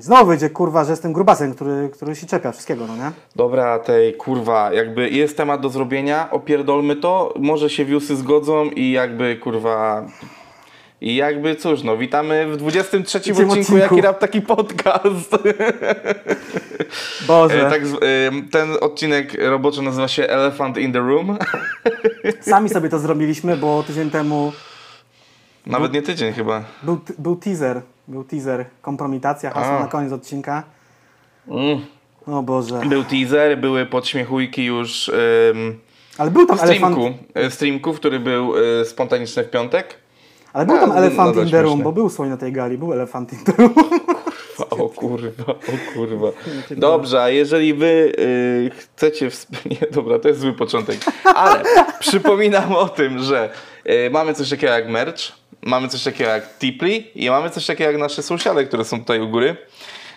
Znowu wyjdzie kurwa, że jestem grubasem, który, który się czepia wszystkiego, no nie? Dobra, tej kurwa, jakby jest temat do zrobienia, opierdolmy to, może się wiusy zgodzą i jakby kurwa. I jakby cóż, no witamy w 23 tym odcinku odcinku. Jaki Rap Taki Podcast. Boże, E, tak, z- e, ten odcinek roboczy nazywa się Elephant in the Room. sami sobie to zrobiliśmy, bo tydzień temu Nawet nie tydzień chyba. był, był teaser, był teaser, kompromitacja, hasło A. na koniec odcinka. Mm. O Boże. Był teaser, były podśmiechujki już em, Ale był tam streamku, elefant, streamku, który był e, spontaniczny w piątek. ale był tam A, elefant nadal in the room, bo był słoń na tej gali, był elefant in the room. O kurwa, o kurwa. Dobrze, a jeżeli wy y, chcecie... Wsp- nie, dobra, to jest zły początek. Ale przypominam o tym, że y, mamy coś takiego jak merch, mamy coś takiego jak Tipli i mamy coś takiego jak nasze sociale, które są tutaj u góry.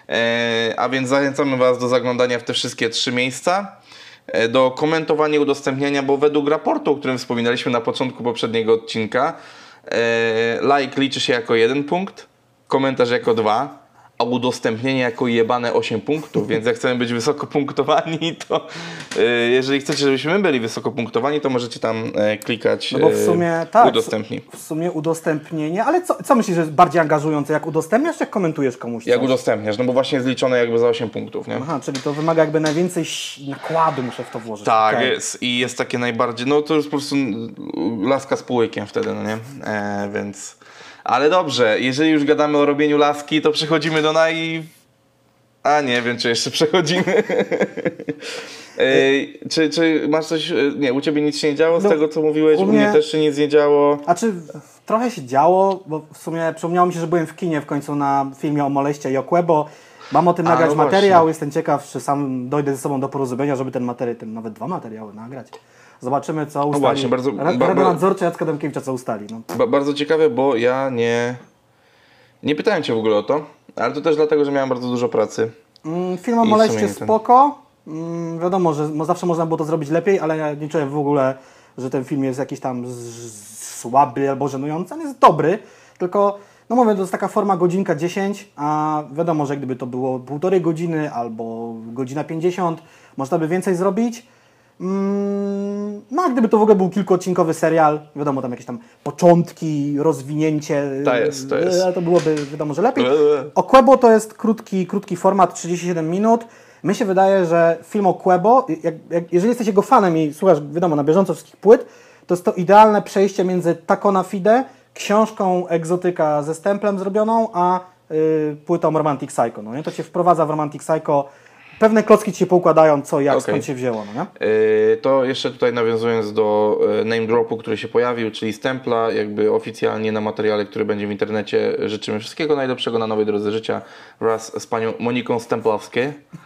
E, a więc zachęcamy was do zaglądania w te wszystkie trzy miejsca. e, Do komentowania i udostępniania, bo według raportu, o którym wspominaliśmy na początku poprzedniego odcinka, e, like liczy się jako jeden punkt, komentarz jako dwa, a udostępnienie jako jebane 8 punktów, więc jak chcemy być wysoko punktowani, to e, jeżeli chcecie, żebyśmy my byli wysoko punktowani, to możecie tam e, klikać No bo w e, sumie tak. udostępnij. W sumie udostępnienie, ale co, co myślisz, że jest bardziej angażujące? Jak udostępniasz, jak komentujesz komuś? Jak coś? udostępniasz, no bo właśnie jest liczone jakby za 8 punktów, nie? Aha, czyli to wymaga jakby najwięcej nakładu muszę w to włożyć. Tak, Okej. jest. I jest takie najbardziej, no to jest po prostu laska z półykiem wtedy, no nie? E, więc... Ale dobrze, jeżeli już gadamy o robieniu laski, to przechodzimy do naj... A nie wiem, czy jeszcze przechodzimy. czy, czy masz coś... e, Nie, u Ciebie nic się nie działo z No, tego, co mówiłeś? u U mnie... mnie- też się nic nie działo. A czy trochę się działo, bo w sumie przypomniało mi się, że byłem w kinie w końcu na filmie o Moleście i Okwebo. Mam o tym nagrać no materiał, właśnie. jestem ciekaw, czy sam dojdę ze sobą do porozumienia, żeby ten materiał, ten, nawet dwa materiały nagrać. Zobaczymy, co ustali. właśnie, bardzo- Ra- ba- ba- Rada nadzorcza Jacka Demkiewicza, co ustali. No. Ba bardzo ciekawe, bo ja nie... Nie pytałem Cię w ogóle o to, ale to też dlatego, że miałem bardzo dużo pracy. Mm, Film o Moleście spoko. Mm, wiadomo, że zawsze można było to zrobić lepiej, ale ja nie czuję w ogóle, że ten film jest jakiś tam słaby albo żenujący. On jest dobry, tylko no mówię, to jest taka forma godzinka 10, a wiadomo, że gdyby to było półtorej godziny albo godzina 50, można by więcej zrobić. Mm, No a gdyby to w ogóle był kilkuodcinkowy serial, wiadomo, tam jakieś tam początki, rozwinięcie, To jest, to jest. e, to byłoby wiadomo, że lepiej. Okwebo to jest krótki, krótki format, 37 minut. Mi się wydaje, że film Okwebo, jak, jak, jeżeli jesteś jego fanem i słuchasz, wiadomo, na bieżąco wszystkich płyt, to jest to idealne przejście między Taco na Fide, książką egzotyka ze stemplem zrobioną, a y, płytą Romantic Psycho. No nie? To cię wprowadza w Romantic Psycho. Pewne klocki ci się poukładają, co, jak, Okej. skąd się wzięło. No nie? Yy, To jeszcze tutaj nawiązując do e, name dropu, który się pojawił, czyli Stempla, jakby oficjalnie na materiale, który będzie w internecie, życzymy wszystkiego najlepszego na nowej drodze życia wraz z panią Moniką Stemplowską.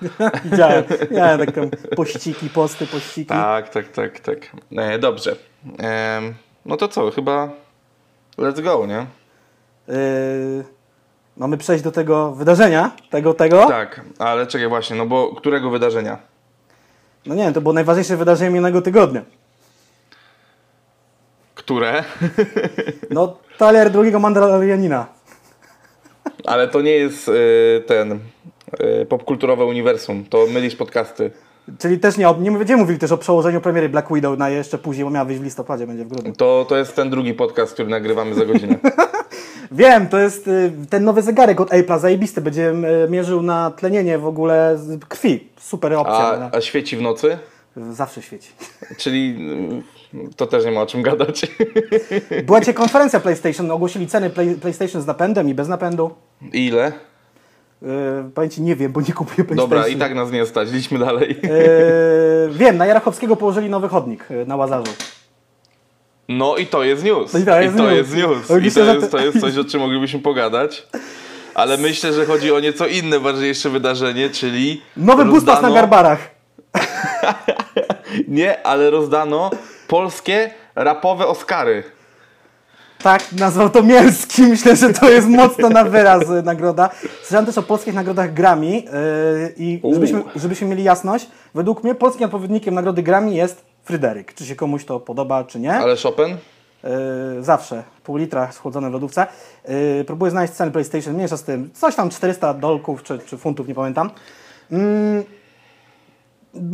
Widziałem, widziałem tak tam pościki, posty, pościki. Tak, tak, tak, tak. E, dobrze. Em, no to co, chyba let's go, nie? Yy, mamy przejść do tego wydarzenia, tego, tego. Tak, ale czekaj właśnie, no bo którego wydarzenia? No nie wiem, to było najważniejsze wydarzenie minionego tygodnia. Które? No, trailer drugiego Mandalorianina. ale to nie jest e, ten e, popkulturowe uniwersum, to mylisz podcasty. Czyli też nie, nie będziemy mówili też o przełożeniu premiery Black Widow na jeszcze później, bo miała wyjść w listopadzie, będzie w grudniu. To, to jest ten drugi podcast, który nagrywamy za godzinę. Wiem, to jest y, ten nowy zegarek od Apple'a, zajebisty, będzie y, mierzył na tlenienie w ogóle krwi. Super opcja. A, a świeci w nocy? no. Zawsze świeci. Czyli mm, to też nie ma o czym gadać. Była dzisiaj konferencja PlayStation, ogłosili ceny play, PlayStation z napędem i bez napędu. Ile? Yy, powiem Ci, nie wiem, bo nie kupuję PlayStation. Dobra, i tak nas nie stać, idźmy dalej. Yy, wiem, na Jarachowskiego położyli nowy chodnik yy, na Łazarzu. No i to jest news. No i to jest news. jest news. I to jest, to- to jest coś, o czym moglibyśmy pogadać. Ale myślę, że chodzi o nieco inne, ważniejsze wydarzenie, czyli. Nowy bustas na rozdano- garbarach. Nie, ale rozdano polskie rapowe Oscary. Tak, nazwał to Mielski. Myślę, że to jest mocno na wyraz y, nagroda. Słyszałem też o polskich nagrodach Grammy yy, i żebyśmy, żebyśmy mieli jasność, według mnie polskim odpowiednikiem nagrody Grammy jest Fryderyk. Czy się komuś to podoba, czy nie? Ale Chopin? Yy, zawsze. Pół litra schłodzone w lodówce. Yy, próbuję znaleźć ceny PlayStation, mniejsza z tym. Coś tam 400 dolków czy, czy funtów, nie pamiętam. Mm,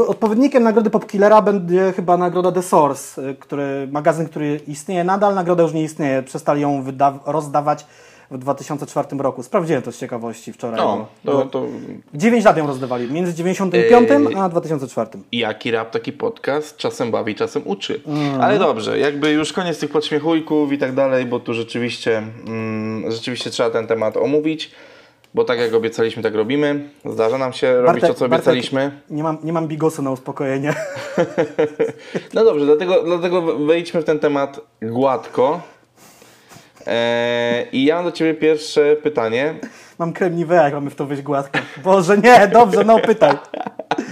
Odpowiednikiem nagrody Popkillera będzie chyba nagroda The Source, y, który, magazyn, który istnieje nadal, nagroda już nie istnieje, przestali ją rozdawać w 2004 roku. Sprawdziłem to z ciekawości wczoraj. No, to, to 9 lat ją rozdawali, między 95 Yy, a 2004. jaki rap, taki podcast, czasem bawi, czasem uczy. Mhm. Ale dobrze, jakby już koniec tych podśmiechujków i tak dalej, bo tu rzeczywiście, mm, rzeczywiście trzeba ten temat omówić, bo tak jak obiecaliśmy, tak robimy. Zdarza nam się robić to, co obiecaliśmy. nie, mam, nie mam bigosu na uspokojenie. No dobrze, dlatego, dlatego wejdźmy w ten temat gładko. Eee, I ja mam do Ciebie pierwsze pytanie. mam kremniwe, jak mamy w to wyjść gładko. Boże, nie, dobrze, no pytaj.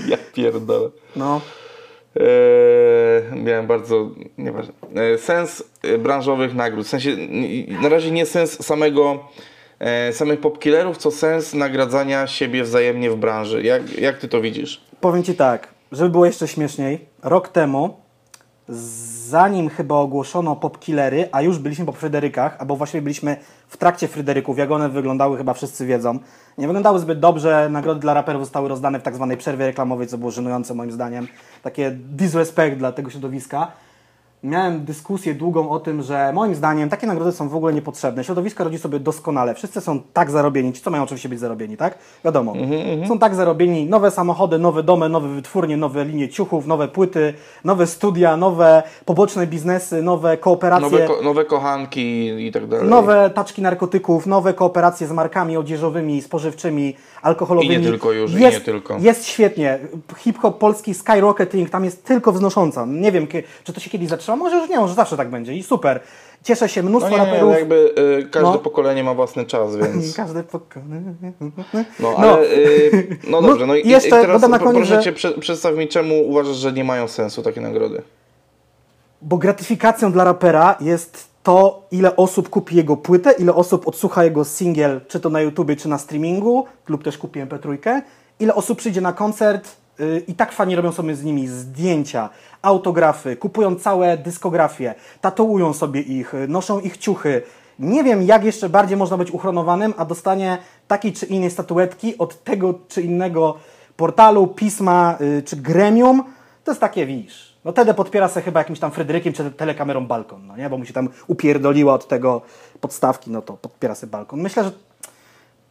Ja pierdolę. No. Eee, miałem bardzo. Nieważne. Eee, sens branżowych nagród. W sensie na razie nie sens samego. E, samych popkillerów, co sens nagradzania siebie wzajemnie w branży. Jak, jak ty to widzisz? Powiem Ci tak, żeby było jeszcze śmieszniej, rok temu, zanim chyba ogłoszono popkillery, a już byliśmy po Fryderykach, albo właściwie byliśmy w trakcie Fryderyków, jak one wyglądały, chyba wszyscy wiedzą. Nie wyglądały zbyt dobrze, nagrody dla raperów zostały rozdane w tak zwanej przerwie reklamowej, co było żenujące moim zdaniem. Takie disrespect dla tego środowiska. Miałem dyskusję długą o tym, że moim zdaniem takie nagrody są w ogóle niepotrzebne. Środowisko radzi sobie doskonale. Wszyscy są tak zarobieni. Ci, co mają oczywiście być zarobieni, tak? Wiadomo. Są tak zarobieni. Nowe samochody, nowe domy, nowe wytwórnie, nowe linie ciuchów, nowe płyty, nowe studia, nowe poboczne biznesy, nowe kooperacje. Nowe, ko- nowe kochanki i tak dalej. Nowe taczki narkotyków, nowe kooperacje z markami odzieżowymi, spożywczymi, alkoholowymi. I nie tylko już, i jest, nie tylko. Jest świetnie. Hip-hop polski, skyrocketing, tam jest tylko wznosząca. Nie wiem, czy to się kiedyś zatrzyma, może już nie, może zawsze tak będzie i super. Cieszę się, No mnóstwo nie, raperów. no jakby y, każde No. pokolenie ma własny czas, więc. Każdy pokolenie. No, ale. y, no No, dobrze, no i, jeszcze i teraz na koniec, proszę że- cię, prze, przedstaw mi, czemu uważasz, że nie mają sensu takie nagrody. Bo gratyfikacją dla rapera jest to, ile osób kupi jego płytę, ile osób odsłucha jego singiel, czy to na YouTubie, czy na streamingu, lub też kupi MP3, ile osób przyjdzie na koncert i tak fani robią sobie z nimi zdjęcia, autografy, kupują całe dyskografie, tatuują sobie ich, y, noszą ich ciuchy. Nie wiem, jak jeszcze bardziej można być uchronowanym, a dostanie takiej czy innej statuetki od tego czy innego portalu, pisma y, czy gremium, to jest takie, widzisz, no Tede podpiera sobie chyba jakimś tam Fryderykiem czy telekamerą balkon, no nie, bo mu się tam upierdoliła od tego podstawki, no to podpiera sobie balkon. Myślę, że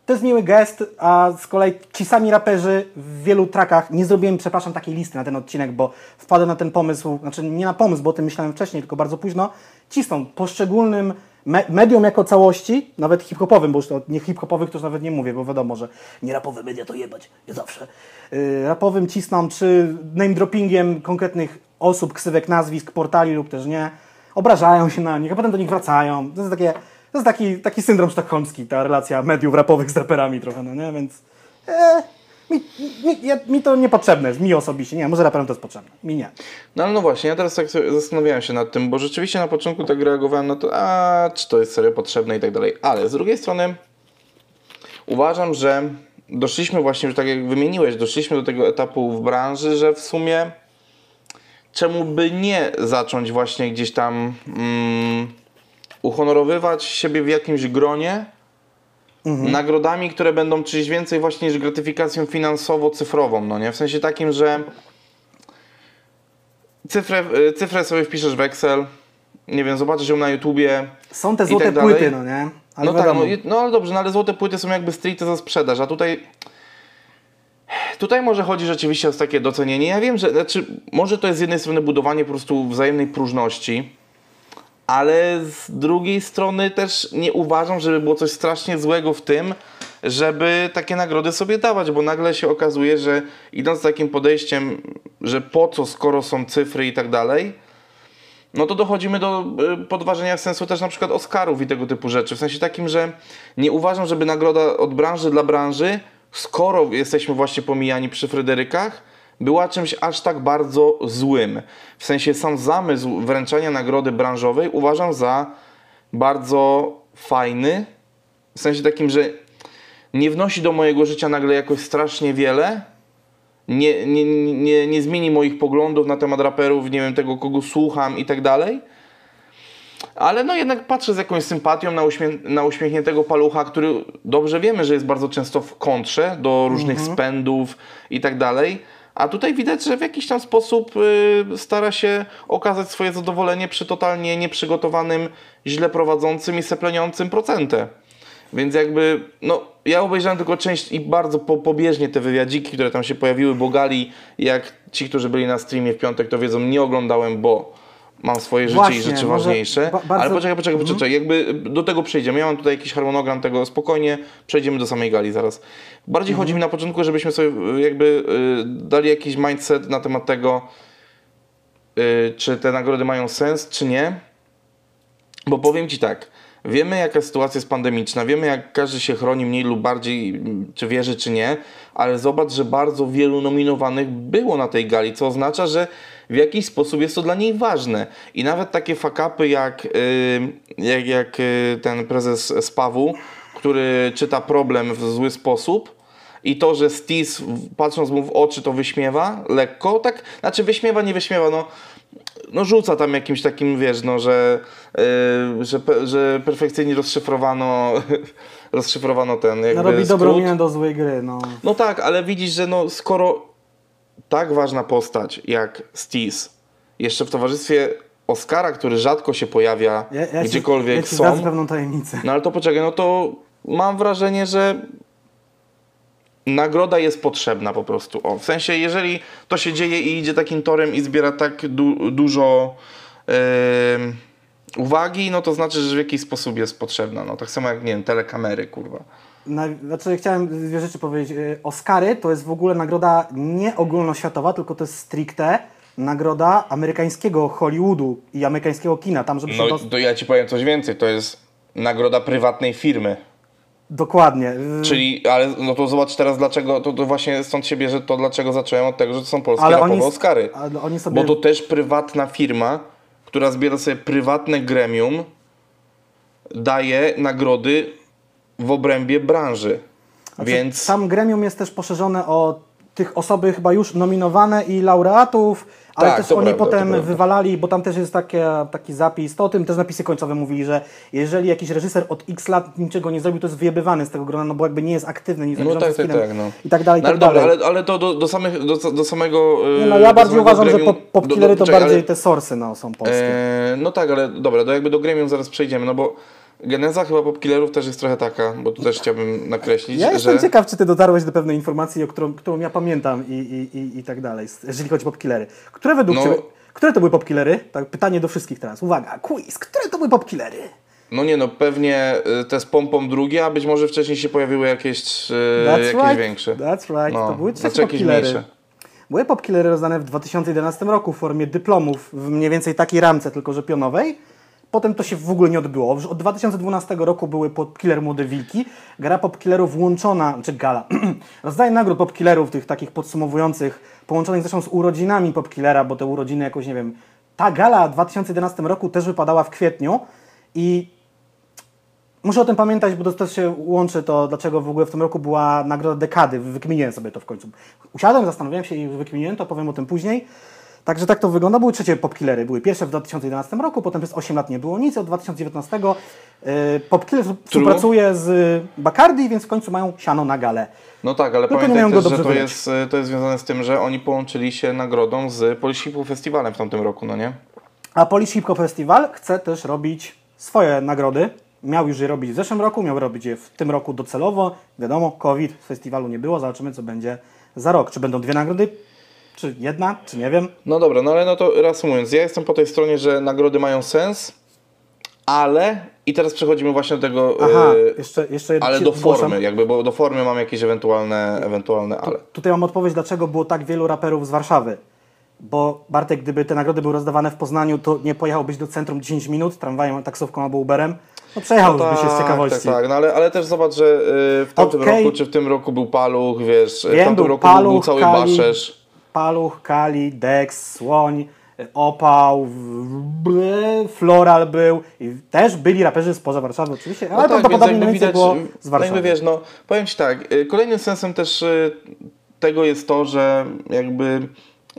to jest miły gest, a z kolei ci sami raperzy w wielu trakach, nie zrobiłem, przepraszam, takiej listy na ten odcinek, bo wpadłem na ten pomysł, znaczy nie na pomysł, bo o tym myślałem wcześniej, tylko bardzo późno, cisną poszczególnym me medium jako całości, nawet hip-hopowym, bo już to nie hip-hopowych to już nawet nie mówię, bo wiadomo, że nie rapowe media to jebać, nie zawsze. Yy, rapowym cisną, czy name droppingiem konkretnych osób, ksywek, nazwisk, portali lub też nie, obrażają się na nich, a potem do nich wracają. To jest takie, to jest taki, taki syndrom sztokholmski, ta relacja mediów rapowych z raperami trochę, no nie, więc e, mi, mi, ja, mi to niepotrzebne jest, mi osobiście, nie, może raperom to jest potrzebne, mi nie. No ale no właśnie, ja teraz tak zastanawiałem się nad tym, bo rzeczywiście na początku tak reagowałem na to, a czy to jest serio potrzebne i tak dalej. Ale z drugiej strony uważam, że doszliśmy właśnie, że tak jak wymieniłeś, doszliśmy do tego etapu w branży, że w sumie czemu by nie zacząć właśnie gdzieś tam mm, uhonorowywać siebie w jakimś gronie nagrodami, które będą czymś więcej właśnie niż gratyfikacją finansowo-cyfrową, no nie? W sensie takim, że cyfrę, y, cyfrę sobie wpiszesz w Excel, nie wiem, zobaczysz ją na YouTubie. Są te złote tak płyty, no nie? Ale no tak, wiadomo. no, i- no ale dobrze, no ale złote płyty są jakby stricte za sprzedaż, a tutaj tutaj może chodzi rzeczywiście o takie docenienie. Ja wiem, że znaczy, może to jest z jednej strony budowanie po prostu wzajemnej próżności, ale z drugiej strony też nie uważam, żeby było coś strasznie złego w tym, żeby takie nagrody sobie dawać, bo nagle się okazuje, że idąc takim podejściem, że po co, skoro są cyfry i tak dalej, no to dochodzimy do y, podważenia sensu też na przykład Oscarów i tego typu rzeczy. W sensie takim, że nie uważam, żeby nagroda od branży dla branży, skoro jesteśmy właśnie pomijani przy Fryderykach, była czymś aż tak bardzo złym. W sensie sam zamysł wręczania nagrody branżowej uważam za bardzo fajny. W sensie takim, że nie wnosi do mojego życia nagle jakoś strasznie wiele, nie, nie, nie, nie zmieni moich poglądów na temat raperów, nie wiem tego, kogo słucham i tak dalej. Ale no jednak patrzę z jakąś sympatią na, uśmiech, na uśmiechniętego palucha, który dobrze wiemy, że jest bardzo często w kontrze do różnych spędów i tak dalej. A tutaj widać, że w jakiś tam sposób y, stara się okazać swoje zadowolenie przy totalnie nieprzygotowanym, źle prowadzącym i sepleniącym procentę. Więc jakby, no, ja obejrzałem tylko część i bardzo po, pobieżnie te wywiadziki, które tam się pojawiły, bo Gali, jak ci, którzy byli na streamie w piątek, to wiedzą, nie oglądałem, bo mam swoje życie Właśnie, i rzeczy ważniejsze. ba- bardzo- Ale poczekaj, poczekaj, poczekaj, jakby do tego przejdziemy. Ja mam tutaj jakiś harmonogram tego, spokojnie przejdziemy do samej Gali zaraz. Bardziej chodzi mi na początku, żebyśmy sobie y, jakby y, dali jakiś mindset na temat tego, y, czy te nagrody mają sens, czy nie. Bo powiem Ci tak, wiemy jaka sytuacja jest pandemiczna, wiemy jak każdy się chroni mniej lub bardziej, mm, czy wierzy, czy nie, ale zobacz, że bardzo wielu nominowanych było na tej gali, co oznacza, że w jakiś sposób jest to dla niej ważne. I nawet takie fakapy jak, yy, jak, jak yy, ten prezes Spawu, który czyta problem w zły sposób, i to, że Stis patrząc mu w oczy to wyśmiewa lekko, tak, znaczy wyśmiewa, nie wyśmiewa, no, no rzuca tam jakimś takim, wiesz, no, że, yy, że, pe, że perfekcyjnie rozszyfrowano, rozszyfrowano ten jakby No, robi dobrą skrót. minę do złej gry, no. No tak, ale widzisz, że no skoro tak ważna postać jak Stis jeszcze w towarzystwie Oscara, który rzadko się pojawia Ja, ja gdziekolwiek ci, ja ci są, pewną tajemnicę. no ale to poczekaj, no to mam wrażenie, że nagroda jest potrzebna po prostu. O, w sensie, jeżeli to się dzieje i idzie takim torem i zbiera tak du- dużo em, uwagi, no to znaczy, że w jakiś sposób jest potrzebna. No tak samo jak, nie wiem, telekamery, kurwa. Na, znaczy chciałem dwie rzeczy powiedzieć. Y, Oscary to jest w ogóle nagroda nie ogólnoświatowa, tylko to jest stricte nagroda amerykańskiego Hollywoodu i amerykańskiego kina. Tam, żeby No to ja ci powiem coś więcej, to jest nagroda prywatnej firmy. Dokładnie. Y, Czyli, ale no to zobacz teraz dlaczego, to, to właśnie stąd się bierze to, dlaczego zacząłem od tego, że to są polskie Ale rapowe oni- Oscary. ale oni sobie- Bo to też prywatna firma, która zbiera sobie prywatne gremium, daje nagrody w obrębie branży. Znaczy, Więc Sam gremium jest też poszerzone o tych osoby chyba już nominowane i laureatów, ale Tak, też oni prawda, potem wywalali, bo tam też jest takie, taki zapis, to o tym też napisy końcowe mówili, że jeżeli jakiś reżyser od x lat niczego nie zrobił, to jest wyjebywany z tego grona, no bo jakby nie jest aktywny, nie jest No tak, z tak, tak, no. i tak dalej, No ale tak dobra, dalej. ale, ale to do, do, samych, do, do samego. Nie, no ja do bardziej uważam, że gremium- pop, popkillery do- to czekaj, bardziej ale- te source no, są polskie. E, no tak, ale dobra, do jakby do gremium zaraz przejdziemy, no bo geneza chyba popkillerów też jest trochę taka, bo tu też chciałbym nakreślić, Ja jestem że... ciekaw, czy ty dotarłeś do pewnej informacji, o którą, którą ja pamiętam i, i, i, i tak dalej, jeżeli chodzi o popkillery. Które według No. ciebie, które to były popkillery? Tak, pytanie do wszystkich teraz. Uwaga, quiz. Które to były popkillery? No nie no, pewnie y, te z pompą drugie, a być może wcześniej się pojawiły jakieś, y, That's jakieś right. większe. That's right. No, to były trzecie znaczy jakieś popkillery. mniejsze. Były popkillery rozdane w 2011 roku w formie dyplomów w mniej więcej takiej ramce, tylko że pionowej. Potem to się w ogóle nie odbyło. Już od 2012 roku były popkiller Młode Wilki. Gra popkillerów włączona, czy gala, rozdaje nagród popkillerów, tych takich podsumowujących, połączonych zresztą z urodzinami popkillera, bo te urodziny jakoś, nie wiem, ta gala w 2011 roku też wypadała w kwietniu i Muszę o tym pamiętać, bo to też się łączy to, dlaczego w ogóle w tym roku była nagroda dekady. Wykminiłem sobie to w końcu. Usiadłem, zastanowiłem się i wykminiłem to, powiem o tym później. Także tak to wygląda. Były trzecie popkillery. Były pierwsze w 2011 roku, potem przez 8 lat nie było nic. Od 2019 yy, popkiller współpracuje z Bacardi, więc w końcu mają siano na galę. No tak, ale Tylko pamiętaj też, że to jest, y, to jest związane z tym, że oni połączyli się nagrodą z Polisipu Festiwalem w tamtym roku, no nie? A Polish Hip Hop Festival chce też robić swoje nagrody. Miał już je robić w zeszłym roku, miał robić je w tym roku docelowo. Wiadomo, COVID, festiwalu nie było, zobaczymy co będzie za rok. Czy będą dwie nagrody, czy jedna, czy nie wiem. No dobra, no ale no to reasumując, ja jestem po tej stronie, że nagrody mają sens, ale i teraz przechodzimy właśnie do tego, Aha, y, jeszcze, jeszcze ale do zgłaszam. formy, jakby, bo do formy mam jakieś ewentualne, ewentualne ale. Tutaj mam odpowiedź, dlaczego było tak wielu raperów z Warszawy. Bo Bartek, gdyby te nagrody były rozdawane w Poznaniu, to nie pojechałbyś do centrum 10 minut tramwajem, taksówką albo Uberem. No przejechałbyś się z ciekawości. Tak, tak, no ale, ale też zobacz, że y, w tamtym Okej. roku, czy w tym roku był Paluch, wiesz, w Wiem, tamtym był roku był, był Paluch, cały Kali. Baszesz. Paluch, Kali, Dex, Słoń, Opał, w- b- Floral był i też byli raperzy spoza Warszawy oczywiście, ale No tak, prawdopodobnie mniej więcej było z no Warszawy. jakby wiesz, no powiem Ci tak, y, kolejnym sensem też y, tego jest to, że jakby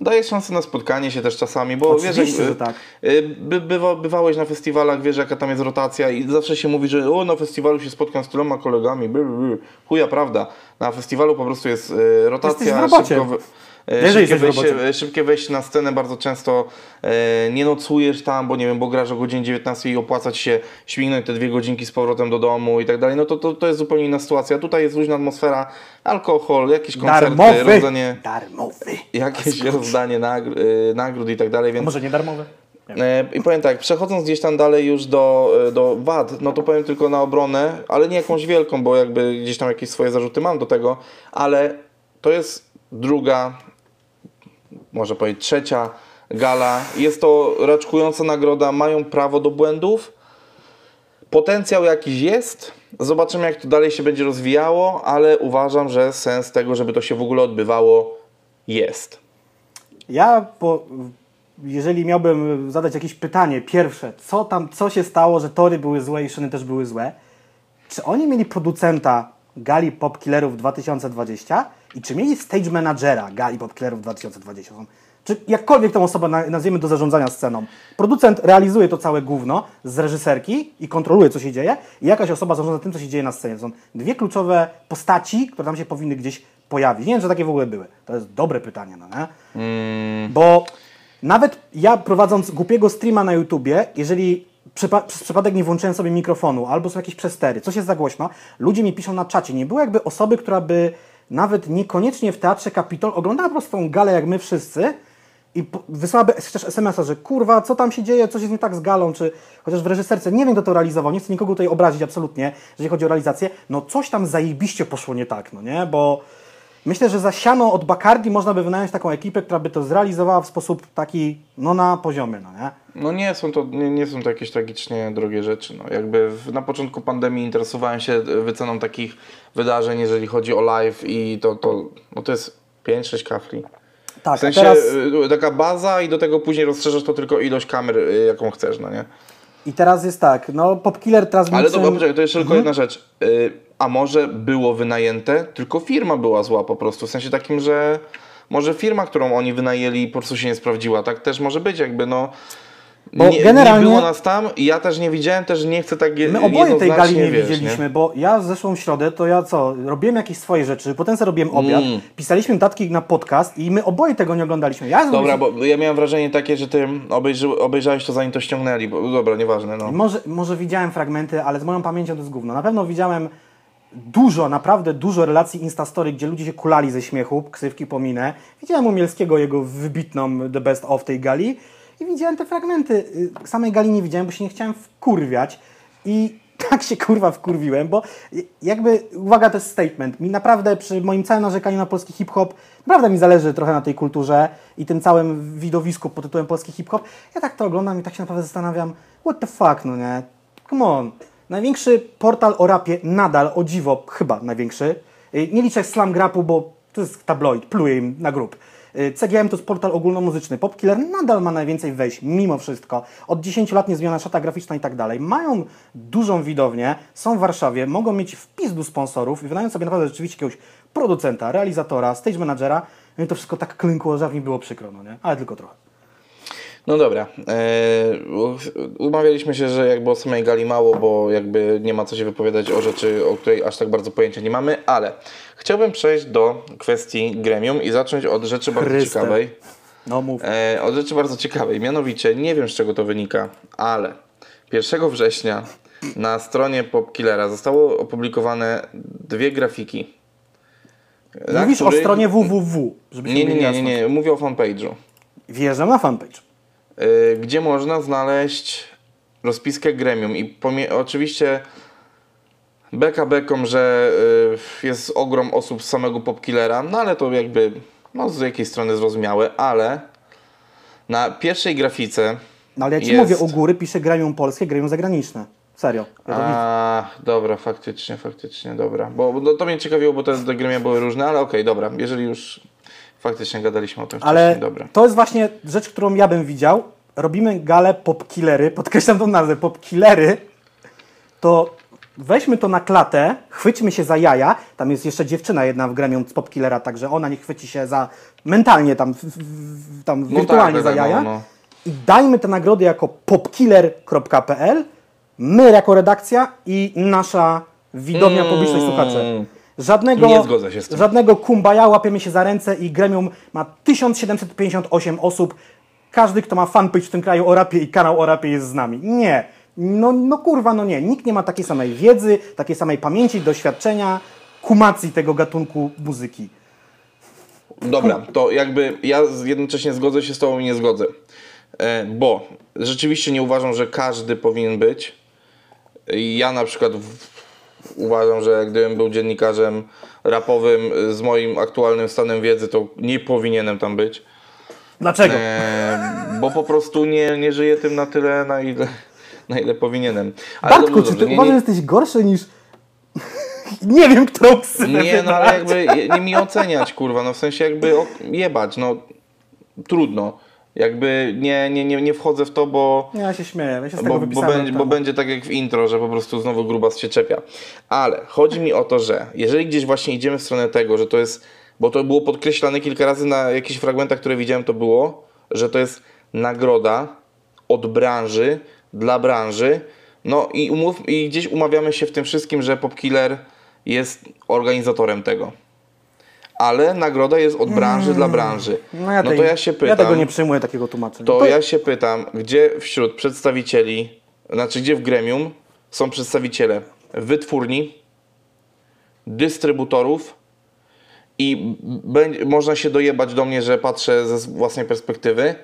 daje szansę na spotkanie się też czasami, bo Oczywiście, wiesz, jak, że tak. y, by, bywa, bywałeś na festiwalach, wiesz jaka tam jest rotacja i zawsze się mówi, że o, na festiwalu się spotkam z tyloma kolegami, bly, bly, chuja prawda. Na festiwalu po prostu jest Jesteś rotacja, w robocie. szybko, że szybkie, wejście, szybkie wejście na scenę, bardzo często e, nie nocujesz tam, bo nie wiem, bo grasz o godzinie 19 i opłaca ci się śmignąć te dwie godzinki z powrotem do domu i tak dalej, no to, to, to jest zupełnie inna sytuacja. Tutaj jest luźna atmosfera, alkohol, jakieś koncerty, Darmowy! rozdanie Darmowy! jakieś rozdanie nagr- y, nagród i tak dalej, A więc może nie darmowy? Nie. e, i powiem tak, przechodząc gdzieś tam dalej już do, e, do wad, no to powiem tylko na obronę, ale nie jakąś wielką, bo jakby gdzieś tam jakieś swoje zarzuty mam do tego, ale to jest druga, może powiedzieć trzecia gala, jest to raczkująca nagroda, mają prawo do błędów, potencjał jakiś jest, zobaczymy jak to dalej się będzie rozwijało, ale uważam, że sens tego, żeby to się w ogóle odbywało jest. Ja, po, jeżeli miałbym zadać jakieś pytanie, pierwsze, co tam, co się stało, że tory były złe i szyny też były złe? Czy oni mieli producenta Gali Pop Killerów 2020 i czy mieli stage managera Gali Pop Killerów 2020? Czy jakkolwiek tą osobę na- nazwiemy do zarządzania sceną? Producent realizuje to całe gówno z reżyserki i kontroluje, co się dzieje, i jakaś osoba zarządza tym, co się dzieje na scenie. To są dwie kluczowe postaci, które tam się powinny gdzieś pojawić. Nie wiem, czy takie w ogóle były. To jest dobre pytanie, no nie? Bo nawet ja prowadząc głupiego streama na YouTubie, jeżeli przypa- przez przypadek nie włączyłem sobie mikrofonu albo są jakieś przestery, coś jest za głośno, ludzie mi piszą na czacie. Nie było jakby osoby, która by nawet niekoniecznie w Teatrze Kapitol oglądała po prostu tą galę jak my wszyscy i wysłałaby też SMS-a, że kurwa, co tam się dzieje, coś jest nie tak z galą, czy chociaż w reżyserce, nie wiem kto to realizował, nie chcę nikogo tutaj obrazić absolutnie, jeżeli chodzi o realizację, no coś tam zajebiście poszło nie tak, no nie, bo Myślę, że za siano od Bacardi można by wynająć taką ekipę, która by to zrealizowała w sposób taki, no na poziomie, no nie? No nie są to, nie, nie są to jakieś tragicznie drogie rzeczy. No, jakby w, na początku pandemii interesowałem się wyceną takich wydarzeń, jeżeli chodzi o live i to, to, no to jest 5-6 kafli. Tak, W sensie teraz, y, taka baza i do tego później rozszerzasz to tylko ilość kamer, y, jaką chcesz, no nie? i teraz jest tak, no Popkiller teraz Ale dobra, poczekaj, to jeszcze tylko Mhm. jedna rzecz. Y, a może było wynajęte, tylko firma była zła po prostu, w sensie takim, że może firma, którą oni wynajęli po prostu się nie sprawdziła, tak też może być jakby, no... Bo nie, generalnie- nie było nas tam i ja też nie widziałem, też nie chcę tak je, My oboje tej gali nie wiesz, widzieliśmy, bo ja w zeszłą środę to ja co, robiłem jakieś swoje rzeczy, potem sobie robiłem obiad, Mm. pisaliśmy notatki na podcast i my oboje tego nie oglądaliśmy. Ja Dobra, bo ja miałem wrażenie takie, że ty obejrzy, obejrzałeś to zanim to ściągnęli, bo dobra, nieważne, no. Może, może widziałem fragmenty, ale z moją pamięcią to jest gówno. Na pewno widziałem dużo, naprawdę dużo relacji Instastory, gdzie ludzie się kulali ze śmiechu, ksywki pominę. Widziałem Umielskiego, jego wybitną The Best of tej gali i widziałem te fragmenty. Y, Samej gali nie widziałem, bo się nie chciałem wkurwiać i tak się kurwa wkurwiłem, bo jakby, uwaga, to jest statement. Mi naprawdę przy moim całym narzekaniu na polski hip-hop, naprawdę mi zależy trochę na tej kulturze i tym całym widowisku pod tytułem polski hip-hop. Ja tak to oglądam i tak się naprawdę zastanawiam, what the fuck, no nie? Come on. Największy portal o rapie nadal, o dziwo, chyba największy. Y, Nie liczę Slam Grapu, bo to jest tabloid, pluję im na grób. Y, CGM to jest portal ogólnomuzyczny. Popkiller nadal ma najwięcej wejść, mimo wszystko. Od 10 lat niezmieniona szata graficzna i tak dalej. Mają dużą widownię, są w Warszawie, mogą mieć wpis do sponsorów i wydają sobie naprawdę rzeczywiście jakiegoś producenta, realizatora, stage managera. No i to wszystko tak klękło, że mi było przykro, no nie? Ale tylko trochę. No dobra. U- umawialiśmy się, że jakby o samej gali mało, bo jakby nie ma co się wypowiadać o rzeczy, o której aż tak bardzo pojęcia nie mamy, ale chciałbym przejść do kwestii gremium i zacząć od rzeczy bardzo Chryste. ciekawej. No mów. E, od rzeczy bardzo ciekawej. Mianowicie, nie wiem z czego to wynika, ale 1 września na stronie Popkillera zostały opublikowane dwie grafiki. Mówisz o których- stronie www, żebyśmy Nie, nie, nie, nie, nie. Mówię o fanpage'u. Wjeżdżam na fanpage. Y, gdzie można znaleźć rozpiskę gremium i oczywiście beka beką, że y, jest ogrom osób z samego Popkillera, no ale to jakby no z jakiej strony zrozumiałe, ale na pierwszej grafice No ale ja ci Jest. mówię, u góry pisze gremium polskie, gremium zagraniczne. Serio. Ja. A, dobra, faktycznie, faktycznie, dobra. Bo bo to mnie ciekawiło, bo te, te gremia były różne, ale okej, dobra. Jeżeli już faktycznie gadaliśmy o tym Ale dobra. to jest właśnie rzecz, którą ja bym widział. Robimy galę popkillery, podkreślam tą nazwę, popkillery. To weźmy to na klatę, chwyćmy się za jaja. Tam jest jeszcze dziewczyna jedna w gremium z Popkillera, także ona niech chwyci się za mentalnie tam, tam No wirtualnie tak, za jaja. no, no. I dajmy te nagrody jako popkiller.pl, my jako redakcja i nasza widownia, Mm. publiczność, słuchacze. Żadnego, Nie zgodzę się z tym. żadnego kumbaya, łapiemy się za ręce i gremium ma 1758 osób. Każdy, kto ma fanpage w tym kraju o rapie i kanał o rapie jest z nami. Nie. No, no kurwa, no nie. Nikt nie ma takiej samej wiedzy, takiej samej pamięci, doświadczenia, kumacji tego gatunku muzyki. Dobra, to jakby ja jednocześnie zgodzę się z Tobą i nie zgodzę. E, bo rzeczywiście nie uważam, że każdy powinien być. Ja na przykład uważam, że gdybym był dziennikarzem rapowym z moim aktualnym stanem wiedzy, to nie powinienem tam być. Dlaczego? E, bo po prostu nie, nie żyję tym na tyle, na ile, na ile powinienem. Ale Bartku, dobrze, czy ty nie, uważasz, że jesteś gorszy niż... nie wiem, którą ksywę Nie, no ale jakby nie mi oceniać, kurwa, no w sensie jakby jebać, no trudno. Jakby nie, nie, nie, nie wchodzę w to, bo, ja się śmieję, ja się z tego bo, bo, będzie, bo będzie tak jak w intro, że po prostu znowu grubas się czepia. Ale chodzi mi o to, że jeżeli gdzieś właśnie idziemy w stronę tego, że to jest, bo to było podkreślane kilka razy na jakichś fragmentach, które widziałem, to było, że to jest nagroda od branży, dla branży, no i, umów, i gdzieś umawiamy się w tym wszystkim, że Popkiller jest organizatorem tego. Ale nagroda jest od branży dla branży. No, ja no tej, to ja się pytam. Ja tego nie przyjmuję, takiego tłumaczenia. To ja się pytam, gdzie wśród przedstawicieli, znaczy gdzie w gremium są przedstawiciele wytwórni, dystrybutorów i można się dojebać do mnie, że patrzę ze własnej perspektywy,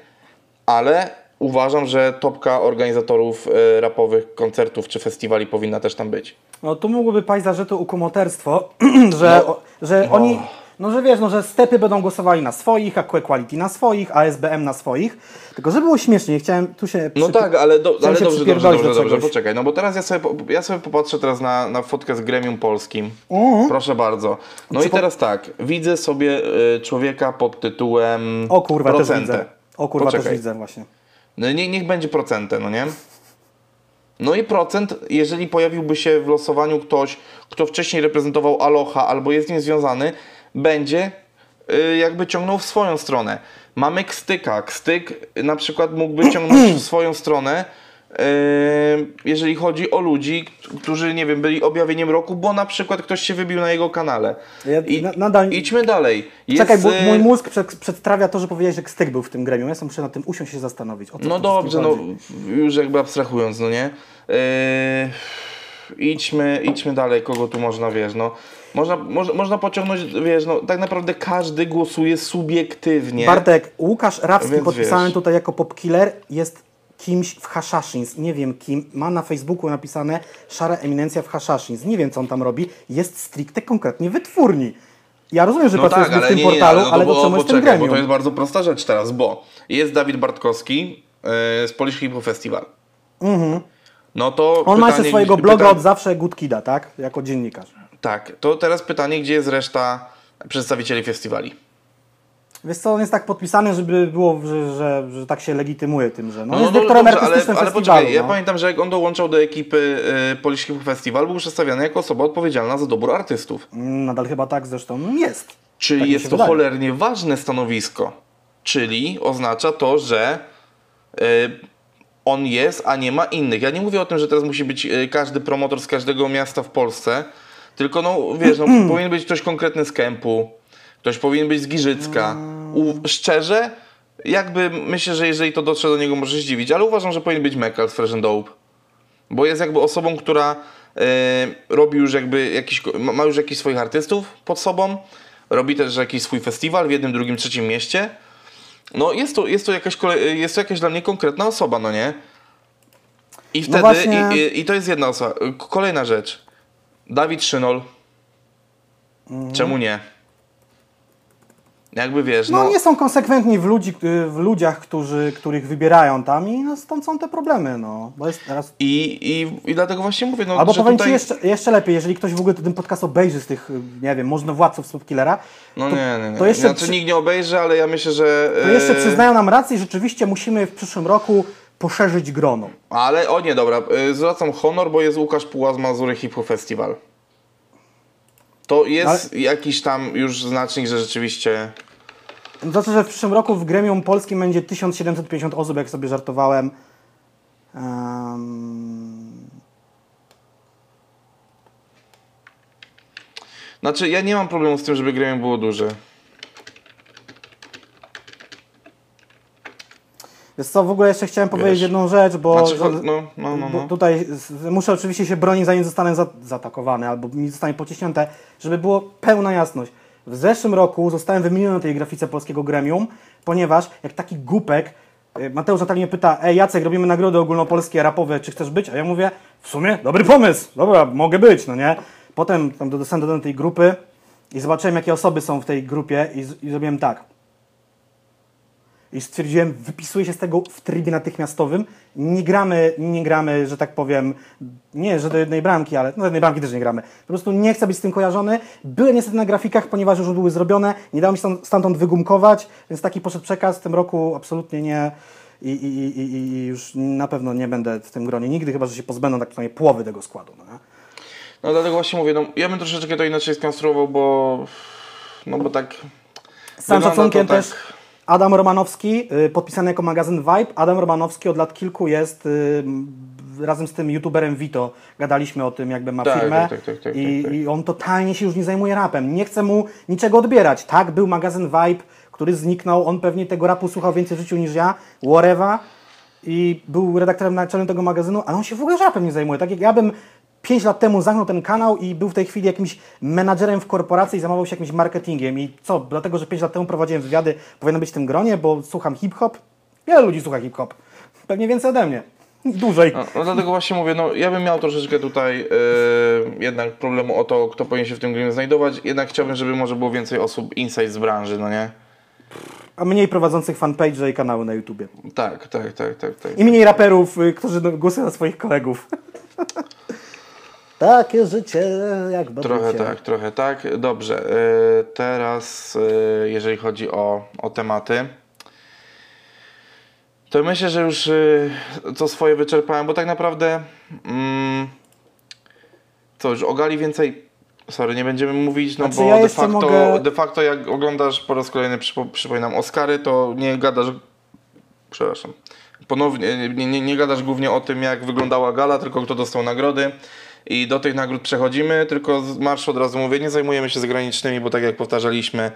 ale uważam, że topka organizatorów e, rapowych koncertów czy festiwali powinna też tam być. No tu mógłby paść zarzutu ukumoterstwo, że, No. że oni, no że wiesz, no że stepy będą głosowali na swoich, a Quality na swoich, a SBM na swoich. Tylko żeby było śmiesznie, chciałem tu się... No przy- tak, ale, do, ale się dobrze, dobrze, dobrze, do dobrze, poczekaj, no bo teraz ja sobie, ja sobie popatrzę teraz na, na fotkę z gremium polskim. Mhm. Proszę bardzo. No i teraz tak, widzę sobie y, człowieka pod tytułem O kurwa, też procentę. widzę. O kurwa, Poczekaj. też widzę właśnie. No nie, niech będzie procentę, no nie? No i procent, jeżeli pojawiłby się w losowaniu ktoś, kto wcześniej reprezentował Aloha albo jest z nim związany, będzie y, jakby ciągnął w swoją stronę. Mamy Kstyka. Kstyk na przykład mógłby ciągnąć w swoją stronę, y, jeżeli chodzi o ludzi, którzy, nie wiem, byli objawieniem roku, bo na przykład ktoś się wybił na jego kanale. Ja I, na- nadal- Idźmy dalej. Jest, Czekaj, bo y, mój mózg przed, przedstawia to, że powiedziałeś, że Kstyk był w tym gremium. Ja sobie muszę na tym usiąść się zastanowić. No dobrze, no już jakby abstrahując, no nie? Yy, idźmy, idźmy dalej, kogo tu można, wiesz, no. Można, można, można pociągnąć, wiesz, no tak naprawdę każdy głosuje subiektywnie. Bartek, Łukasz Rawski, Więc podpisany wiesz. tutaj jako popkiller, jest kimś w Hashashins. Nie wiem kim. Ma na Facebooku napisane szara eminencja w Hashashins. Nie wiem, co on tam robi. Jest stricte konkretnie wytwórni. Ja rozumiem, że no pracujesz tak, w ale tym nie, nie, portalu, ale, no ale to, to bo, czemu jest ten poczekaj, bo gremium? to jest bardzo prosta rzecz teraz, bo jest Dawid Bartkowski yy, z Polish Hip Festival. No to Mhm. On ma jeszcze pytanie- swojego bloga pytanie- od zawsze Good Kida, tak? Jako dziennikarz. Tak, to teraz pytanie, gdzie jest reszta przedstawicieli festiwali? Wiesz co, on jest tak podpisany, żeby było, że, że, że tak się legitymuje tym, że no, No, jest no dyrektorem dobrze, ale, festiwalu. poczekaj, ja no. pamiętam, że jak on dołączał do ekipy y, Polish Festival, był przedstawiany jako osoba odpowiedzialna za dobór artystów. Nadal chyba tak zresztą jest. Czyli Tak jest to wydaje. cholernie ważne stanowisko. Czyli oznacza to, że y, on jest, a nie ma innych. Ja nie mówię o tym, że teraz musi być y, każdy promotor z każdego miasta w Polsce, tylko no wiesz, no, powinien być ktoś konkretny z Kępu, ktoś powinien być z Giżycka. U, szczerze, jakby myślę, że jeżeli to dotrze do niego, może się zdziwić, ale uważam, że powinien być Mekal z Fresh and Dope. Bo jest jakby osobą, która e, robi już jakby jakiś, ma już jakichś swoich artystów pod sobą, robi też jakiś swój festiwal w jednym, drugim, trzecim mieście. No jest to, jest to, jakaś, jest to jakaś dla mnie konkretna osoba, no nie? I wtedy, właśnie- i, i, to jest jedna osoba. Kolejna rzecz. Dawid Szynol. Mhm. Czemu nie? Jakby wiesz, No, no, nie są konsekwentni w, ludzi, y, w ludziach, którzy, których wybierają tam i no, stąd są te problemy, no. Bo jest teraz... i, i, i dlatego właśnie mówię, no, Albo powiem tutaj... Ci jeszcze, jeszcze lepiej, jeżeli ktoś w ogóle ten podcast obejrzy z tych, y, nie wiem, można władców Subkillera, No to, nie, nie, nie. to jeszcze, znaczy przy, nikt nie obejrzy, ale ja myślę, że... to jeszcze e, przyznają nam rację i rzeczywiście musimy w przyszłym roku poszerzyć grono. Ale, o nie, dobra, y, zwracam honor, bo jest Łukasz Puła z Mazury Hip Hop Festival. To jest jakiś tam już znacznik, że rzeczywiście... Znaczy, że w przyszłym roku w gremium polskim będzie 1750 osób, jak sobie żartowałem. Um, Znaczy, ja nie mam problemu z tym, żeby gremium było duże. Wiesz co, w ogóle jeszcze chciałem powiedzieć Wiesz. jedną rzecz, bo, Znaczy, no, no, no, bo no. tutaj muszę oczywiście się bronić, zanim zostanę za, zaatakowany albo mi zostanie pociśnięte, żeby było pełna jasność. W zeszłym roku zostałem wymieniony na tej grafice polskiego gremium, ponieważ jak taki głupek, y, Mateusz Natalnie pyta, ej Jacek, robimy nagrody ogólnopolskie, rapowe, czy chcesz być? A ja mówię, w sumie dobry pomysł, dobra, mogę być, no nie? Potem tam dostałem do tej grupy i zobaczyłem, jakie osoby są w tej grupie i, i zrobiłem tak. I stwierdziłem, wypisuję się z tego w trybie natychmiastowym. Nie gramy, nie gramy, że tak powiem, nie, że do jednej bramki, ale no do jednej bramki też nie gramy. Po prostu nie chcę być z tym kojarzony. Byłem niestety na grafikach, ponieważ już były zrobione. Nie dało mi się stam- stamtąd wygumkować, więc taki poszedł przekaz. W tym roku absolutnie nie. I, i, i, i- już na pewno nie będę w tym gronie nigdy, chyba że się pozbędą tak przynajmniej połowy tego składu. No? No dlatego właśnie mówię, no ja bym troszeczkę to inaczej skonstruował, bo... No bo tak... Z całym wygląda szacunkiem tak- też Adam Romanowski, y, podpisany jako magazyn Vibe. Adam Romanowski od lat kilku jest y, razem z tym youtuberem Vito. Gadaliśmy o tym, jakby ma Tak, firmę. tak, tak, tak, I, tak, tak. I on totalnie się już nie zajmuje rapem. Nie chce mu niczego odbierać. Tak, był magazyn Vibe, który zniknął. On pewnie tego rapu słuchał więcej w życiu niż ja. Whatever. I był redaktorem naczelnym tego magazynu, ale on się w ogóle rapem nie zajmuje. Tak jak ja bym 5 lat temu zamknął ten kanał i był w tej chwili jakimś menadżerem w korporacji i zajmował się jakimś marketingiem. I co, dlatego, że 5 lat temu prowadziłem wywiady, powinno być w tym gronie, bo słucham hip-hop? Wiele ludzi słucha hip-hop. Pewnie więcej ode mnie. Dłużej. No, no dlatego właśnie mówię, no ja bym miał troszeczkę tutaj yy, jednak problemu o to, kto powinien się w tym gremium znajdować. Jednak chciałbym, żeby może było więcej osób insight z branży, no nie? A mniej prowadzących fanpage i kanały na YouTubie. Tak, tak, tak, tak, tak. I mniej raperów, y, którzy no, głosują na swoich kolegów. Takie życie, jak Trochę babucie. tak, trochę tak. Dobrze, yy, teraz yy, jeżeli chodzi o, o tematy, to myślę, że już yy, co swoje wyczerpałem, bo tak naprawdę mm, co już o Gali więcej, sorry, nie będziemy mówić, no Znaczy, bo ja de, facto, mogę- de facto jak oglądasz po raz kolejny, przypo, przypominam, Oscary, to nie gadasz, przepraszam, ponownie, nie, nie, nie gadasz głównie o tym, jak wyglądała gala, tylko kto dostał nagrody. I do tych nagród przechodzimy, tylko z marszu od razu mówię, nie zajmujemy się zagranicznymi, bo tak jak powtarzaliśmy,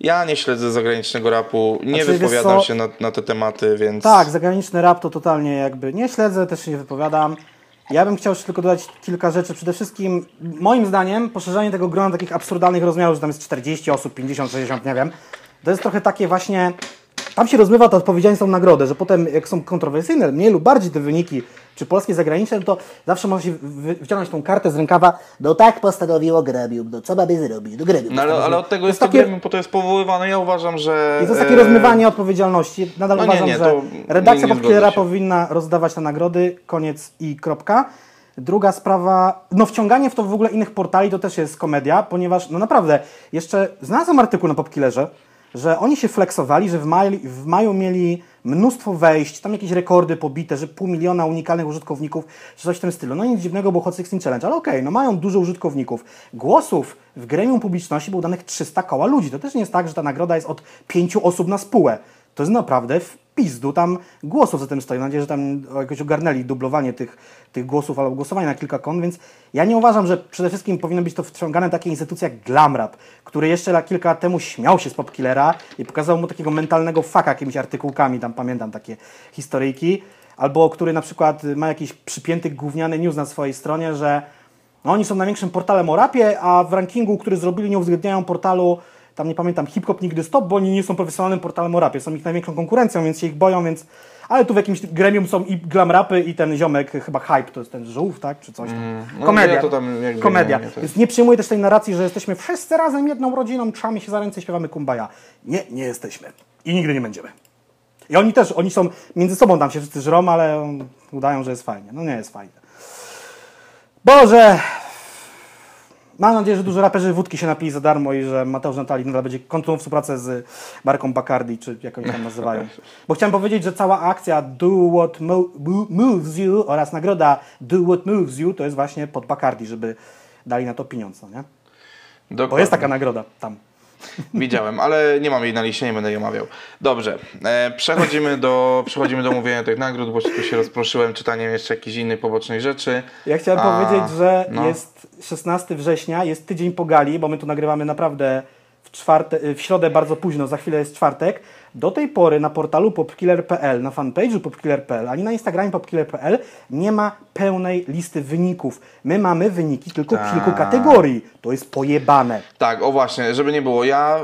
ja nie śledzę zagranicznego rapu, nie Znaczy, wypowiadam się na, na te tematy, więc... Tak, zagraniczny rap to totalnie jakby nie śledzę, też się nie wypowiadam. Ja bym chciał jeszcze tylko dodać kilka rzeczy. Przede wszystkim, moim zdaniem, poszerzanie tego grona takich absurdalnych rozmiarów, że tam jest 40 osób, 50, 60, nie wiem, to jest trochę takie właśnie. Tam się rozmywa ta odpowiedzialność za nagrodę, że potem, jak są kontrowersyjne, mniej lub bardziej te wyniki, czy polskie, zagraniczne, to zawsze można się wy- wyciągnąć tą kartę z rękawa. No tak postanowiło gremium, no co mamy zrobić? No gremium No ale, ale od tego jest to takie- gremium, po to jest powoływane. Ja uważam, że... I to jest takie e, rozmywanie odpowiedzialności. Nadal no uważam, nie, że redakcja nie- Popkillera zgodzę się. powinna rozdawać te nagrody, koniec i kropka. Druga sprawa, no wciąganie w to w ogóle innych portali to też jest komedia, ponieważ no naprawdę, jeszcze znalazłem artykuł na Popkillerze, że oni się flexowali, że w maju, w maju mieli mnóstwo wejść, tam jakieś rekordy pobite, że pół miliona unikalnych użytkowników, czy coś w tym stylu. No nic dziwnego, bo Hot 16 Challenge, ale okej, no mają dużo użytkowników. Głosów w gremium publiczności było danych 300 koła ludzi. To też nie jest tak, że ta nagroda jest od pięciu osób na spółę. To jest naprawdę pizdu tam głosów za tym stoi. Mam nadzieję, że tam jakoś ogarnęli dublowanie tych, tych głosów albo głosowanie na kilka kont, więc ja nie uważam, że przede wszystkim powinno być to wciągane takie instytucje jak Glamrap, który jeszcze la- kilka lat temu śmiał się z Popkillera i pokazał mu takiego mentalnego faka jakimiś artykułkami, tam pamiętam takie historyjki, albo który na przykład ma jakiś przypięty gówniany news na swojej stronie, że no, oni są największym portalem o rapie, a w rankingu, który zrobili, nie uwzględniają portalu, tam nie pamiętam, Hip Hop Nigdy Stop, bo oni nie są profesjonalnym portalem o rapie. Są ich największą konkurencją, więc się ich boją, więc... Ale tu w jakimś gremium są i glam rapy i ten ziomek, chyba Hype, to jest ten żółw, tak? Czy coś tam. no Komedia. ja tam Komedia. nie- nie- Więc nie przyjmuję też tej narracji, że jesteśmy wszyscy razem jedną rodziną, trzymamy się za ręce i śpiewamy kumbaya. Nie, nie jesteśmy. I nigdy nie będziemy. I oni też, oni są między sobą tam się wszyscy żrą, ale udają, że jest fajnie. No nie jest fajnie. Boże! Mam nadzieję, że dużo raperzy wódki się napili za darmo i że Mateusz Natali nadal będzie kontynuował współpracę z marką Bacardi, czy jak oni tam nazywają. Bo chciałem powiedzieć, że cała akcja Do What Mo- Mo- Moves You oraz nagroda Do What Moves You to jest właśnie pod Bacardi, żeby dali na to pieniądze, nie? Bo Dokładnie. jest taka nagroda tam. Widziałem, ale nie mam jej na liście, nie będę jej omawiał. Dobrze, e, przechodzimy, do, przechodzimy do mówienia tych nagród, bo tu się rozproszyłem czytaniem jeszcze jakichś innych pobocznych rzeczy. Ja chciałem A, powiedzieć, że no. jest 16 września, jest tydzień po gali, bo my tu nagrywamy naprawdę w, czwarte, w środę bardzo późno, za chwilę jest czwartek. Do tej pory na portalu popkiller.pl, na fanpage'u popkiller.pl, ani na Instagramie popkiller.pl nie ma pełnej listy wyników. My mamy wyniki tylko w Tak. kilku kategorii. To jest pojebane. Tak, o właśnie, żeby nie było, ja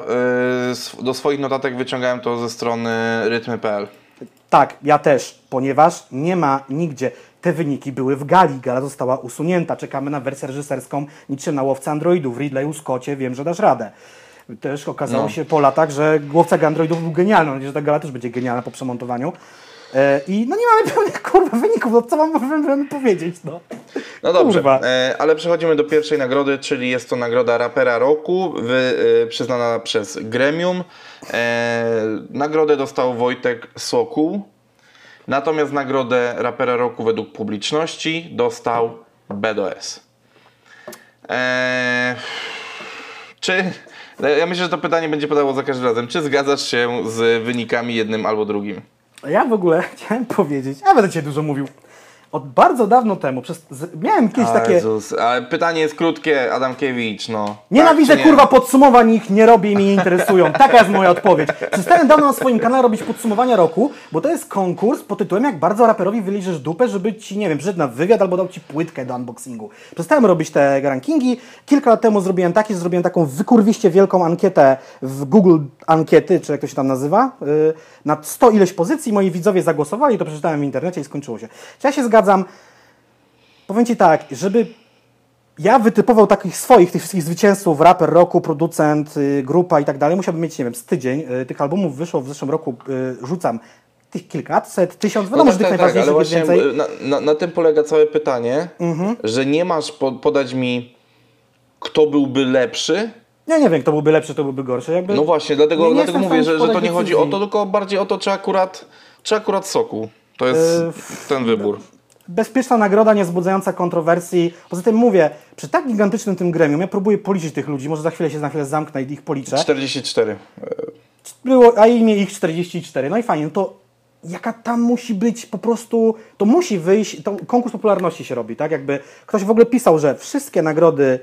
y, sw- do swoich notatek wyciągałem to ze strony rytmy.pl. Tak, ja też, ponieważ nie ma nigdzie. Te wyniki były w gali, gala została usunięta. Czekamy na wersję reżyserską niczym na łowca androidów. Ridleyu Scottie, wiem, że dasz radę. Też okazało No. się po latach, że łowca androidów był genialny. Że ta gala też będzie genialna po przemontowaniu. E, I no nie mamy pełnych kurwa wyników, no co mam możemy powiedzieć, no. No dobrze, e, ale przechodzimy do pierwszej nagrody, czyli jest to nagroda rapera roku, wy, e, przyznana przez Gremium. E, nagrodę dostał Wojtek Sokół, natomiast nagrodę rapera roku według publiczności dostał BDS. E, czy, ja myślę, że to pytanie będzie padało za każdym razem. Czy zgadzasz się z wynikami jednym albo drugim? Ja w ogóle chciałem powiedzieć, ja będę Cię dużo mówił. Od bardzo dawno temu, przez, z, miałem kiedyś takie... Jezus, ale pytanie jest krótkie, Adamkiewicz, no. Nienawidzę Tak nie? kurwa podsumowań, ich nie robię i mnie nie interesują. Taka jest moja odpowiedź. Przestałem dawno na swoim kanale robić podsumowania roku, bo to jest konkurs pod tytułem jak bardzo raperowi wyliżesz dupę, żeby ci, nie wiem, przyszedł na wywiad albo dał ci płytkę do unboxingu. Przestałem robić te rankingi. Kilka lat temu zrobiłem takie, że zrobiłem taką wykurwiście wielką ankietę w Google Ankiety, czy jak to się tam nazywa, yy, na 100 ileś pozycji. Moi widzowie zagłosowali, to przeczytałem w internecie i skończyło się. Czy ja się zgadzam? Powiem Ci tak, żeby ja wytypował takich swoich, tych wszystkich zwycięzców, raper roku, producent, y, grupa i tak dalej, musiałbym mieć, nie wiem, z tydzień. Y, tych albumów wyszło w zeszłym roku, y, rzucam tych kilkaset, tysiąc, wiadomo, No że tak, tych tak, tak, ale najważniejszych jest właśnie więcej. Mhm. na, na, na tym polega całe pytanie, że nie masz po, podać mi, kto byłby lepszy. Ja nie wiem, kto byłby lepszy, kto byłby gorszy. Jakby No właśnie, dlatego, nie- dlatego mówię, że, że to nie chodzi o to, tylko bardziej o to, czy akurat, czy akurat soku. To jest Yy, ten wybór. Bezpieczna nagroda, niezbudzająca kontrowersji. Poza tym mówię, przy tak gigantycznym tym gremium, ja próbuję policzyć tych ludzi, może za chwilę się za chwilę zamknę i ich policzę. 44. było, a imię ich 44. No i fajnie, no to jaka tam musi być po prostu, to musi wyjść, to konkurs popularności się robi, tak? Jakby ktoś w ogóle pisał, że wszystkie nagrody,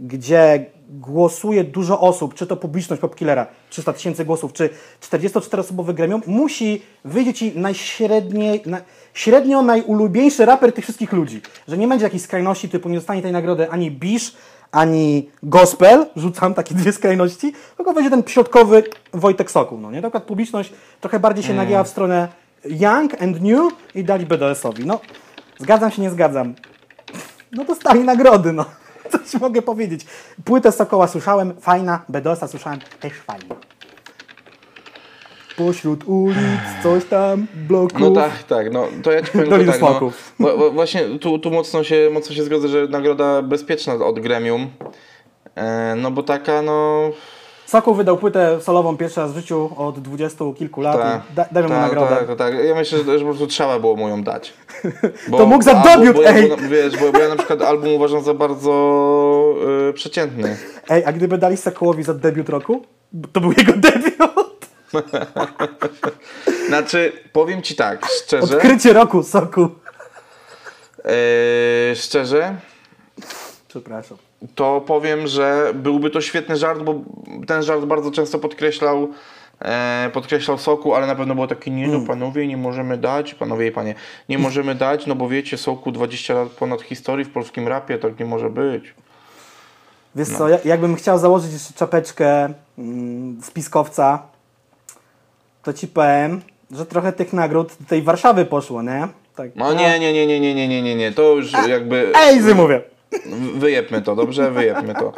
gdzie głosuje dużo osób, czy to publiczność Popkillera, 300 tysięcy głosów, czy 44-osobowe gremium, musi wyjść ci najśredniej, na, średnio najulubieńszy raper tych wszystkich ludzi. Że nie będzie jakiejś skrajności typu nie dostanie tej nagrody ani Bisz, ani gospel, rzucam takie dwie skrajności, tylko będzie ten środkowy Wojtek Sokół, no nie? Taka publiczność trochę bardziej się nagięła w stronę young and new i dali BDS-owi. No, zgadzam się, nie zgadzam. No dostali nagrody, no. Coś mogę powiedzieć. Płytę Sokoła słyszałem, fajna, BDS-a słyszałem, też fajna. Pośród ulic, coś tam, bloków. No tak, tak, no to ja ci powiem tak, no, wa- właśnie tu, tu mocno, się, mocno się zgodzę, że nagroda bezpieczna od gremium, e, no bo taka, no... Sokół wydał płytę solową pierwszy raz w życiu od dwudziestu kilku lat. Tak, Da, dajmy mu tak, nagrodę. Tak, tak, tak. Ja myślę, że, po prostu trzeba było mu ją dać. Bo, To mógł za debiut, bo, bo, ja- ej! Bo, wiesz, bo, bo ja na przykład album uważam za bardzo y, przeciętny. Ej, a gdyby dali Sokołowi za debiut roku? To był jego debiut. Znaczy, powiem ci tak, szczerze, Odkrycie roku, Sokół. y, szczerze, Przepraszam. To powiem, że byłby to świetny żart, bo ten żart bardzo często podkreślał e, podkreślał Soku, ale na pewno było takie, nie Mm. no panowie, nie możemy dać, panowie i panie, nie możemy dać, no bo wiecie, Soku 20 lat ponad historii w polskim rapie, tak nie może być. Wiesz No. co, ja- jakbym chciał założyć jeszcze czapeczkę mm, z piskowca, to ci powiem, że trochę tych nagród do tej Warszawy poszło, nie? Tak. No nie, nie, nie, nie, nie, nie, nie, nie, nie, to już jakby... Ej, zy mówię. Wyjebmy to, dobrze? Wyjebmy to.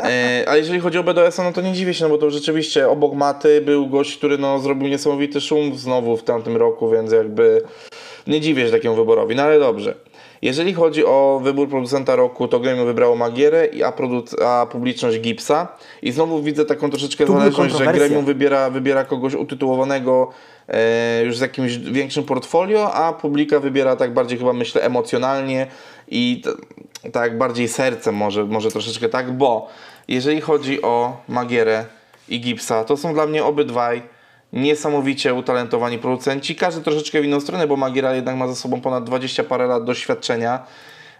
E, a jeżeli chodzi o BDS-a, no to nie dziwię się, no bo to rzeczywiście obok Maty był gość, który no, zrobił niesamowity szum znowu w tamtym roku, więc jakby nie dziwię się takiemu wyborowi, no ale dobrze. Jeżeli chodzi o wybór producenta roku, to Gremium wybrało Magierę, a, a publiczność Gipsa. I znowu widzę taką troszeczkę Tu zależność, że. Gremium wybiera, wybiera kogoś utytułowanego e, już z jakimś większym portfolio, a publika wybiera tak bardziej chyba myślę emocjonalnie i tak bardziej sercem może, może troszeczkę tak, bo jeżeli chodzi o Magierę i Gipsa, to są dla mnie obydwaj niesamowicie utalentowani producenci, każdy troszeczkę w inną stronę, bo Magiera jednak ma za sobą ponad 20 parę lat doświadczenia,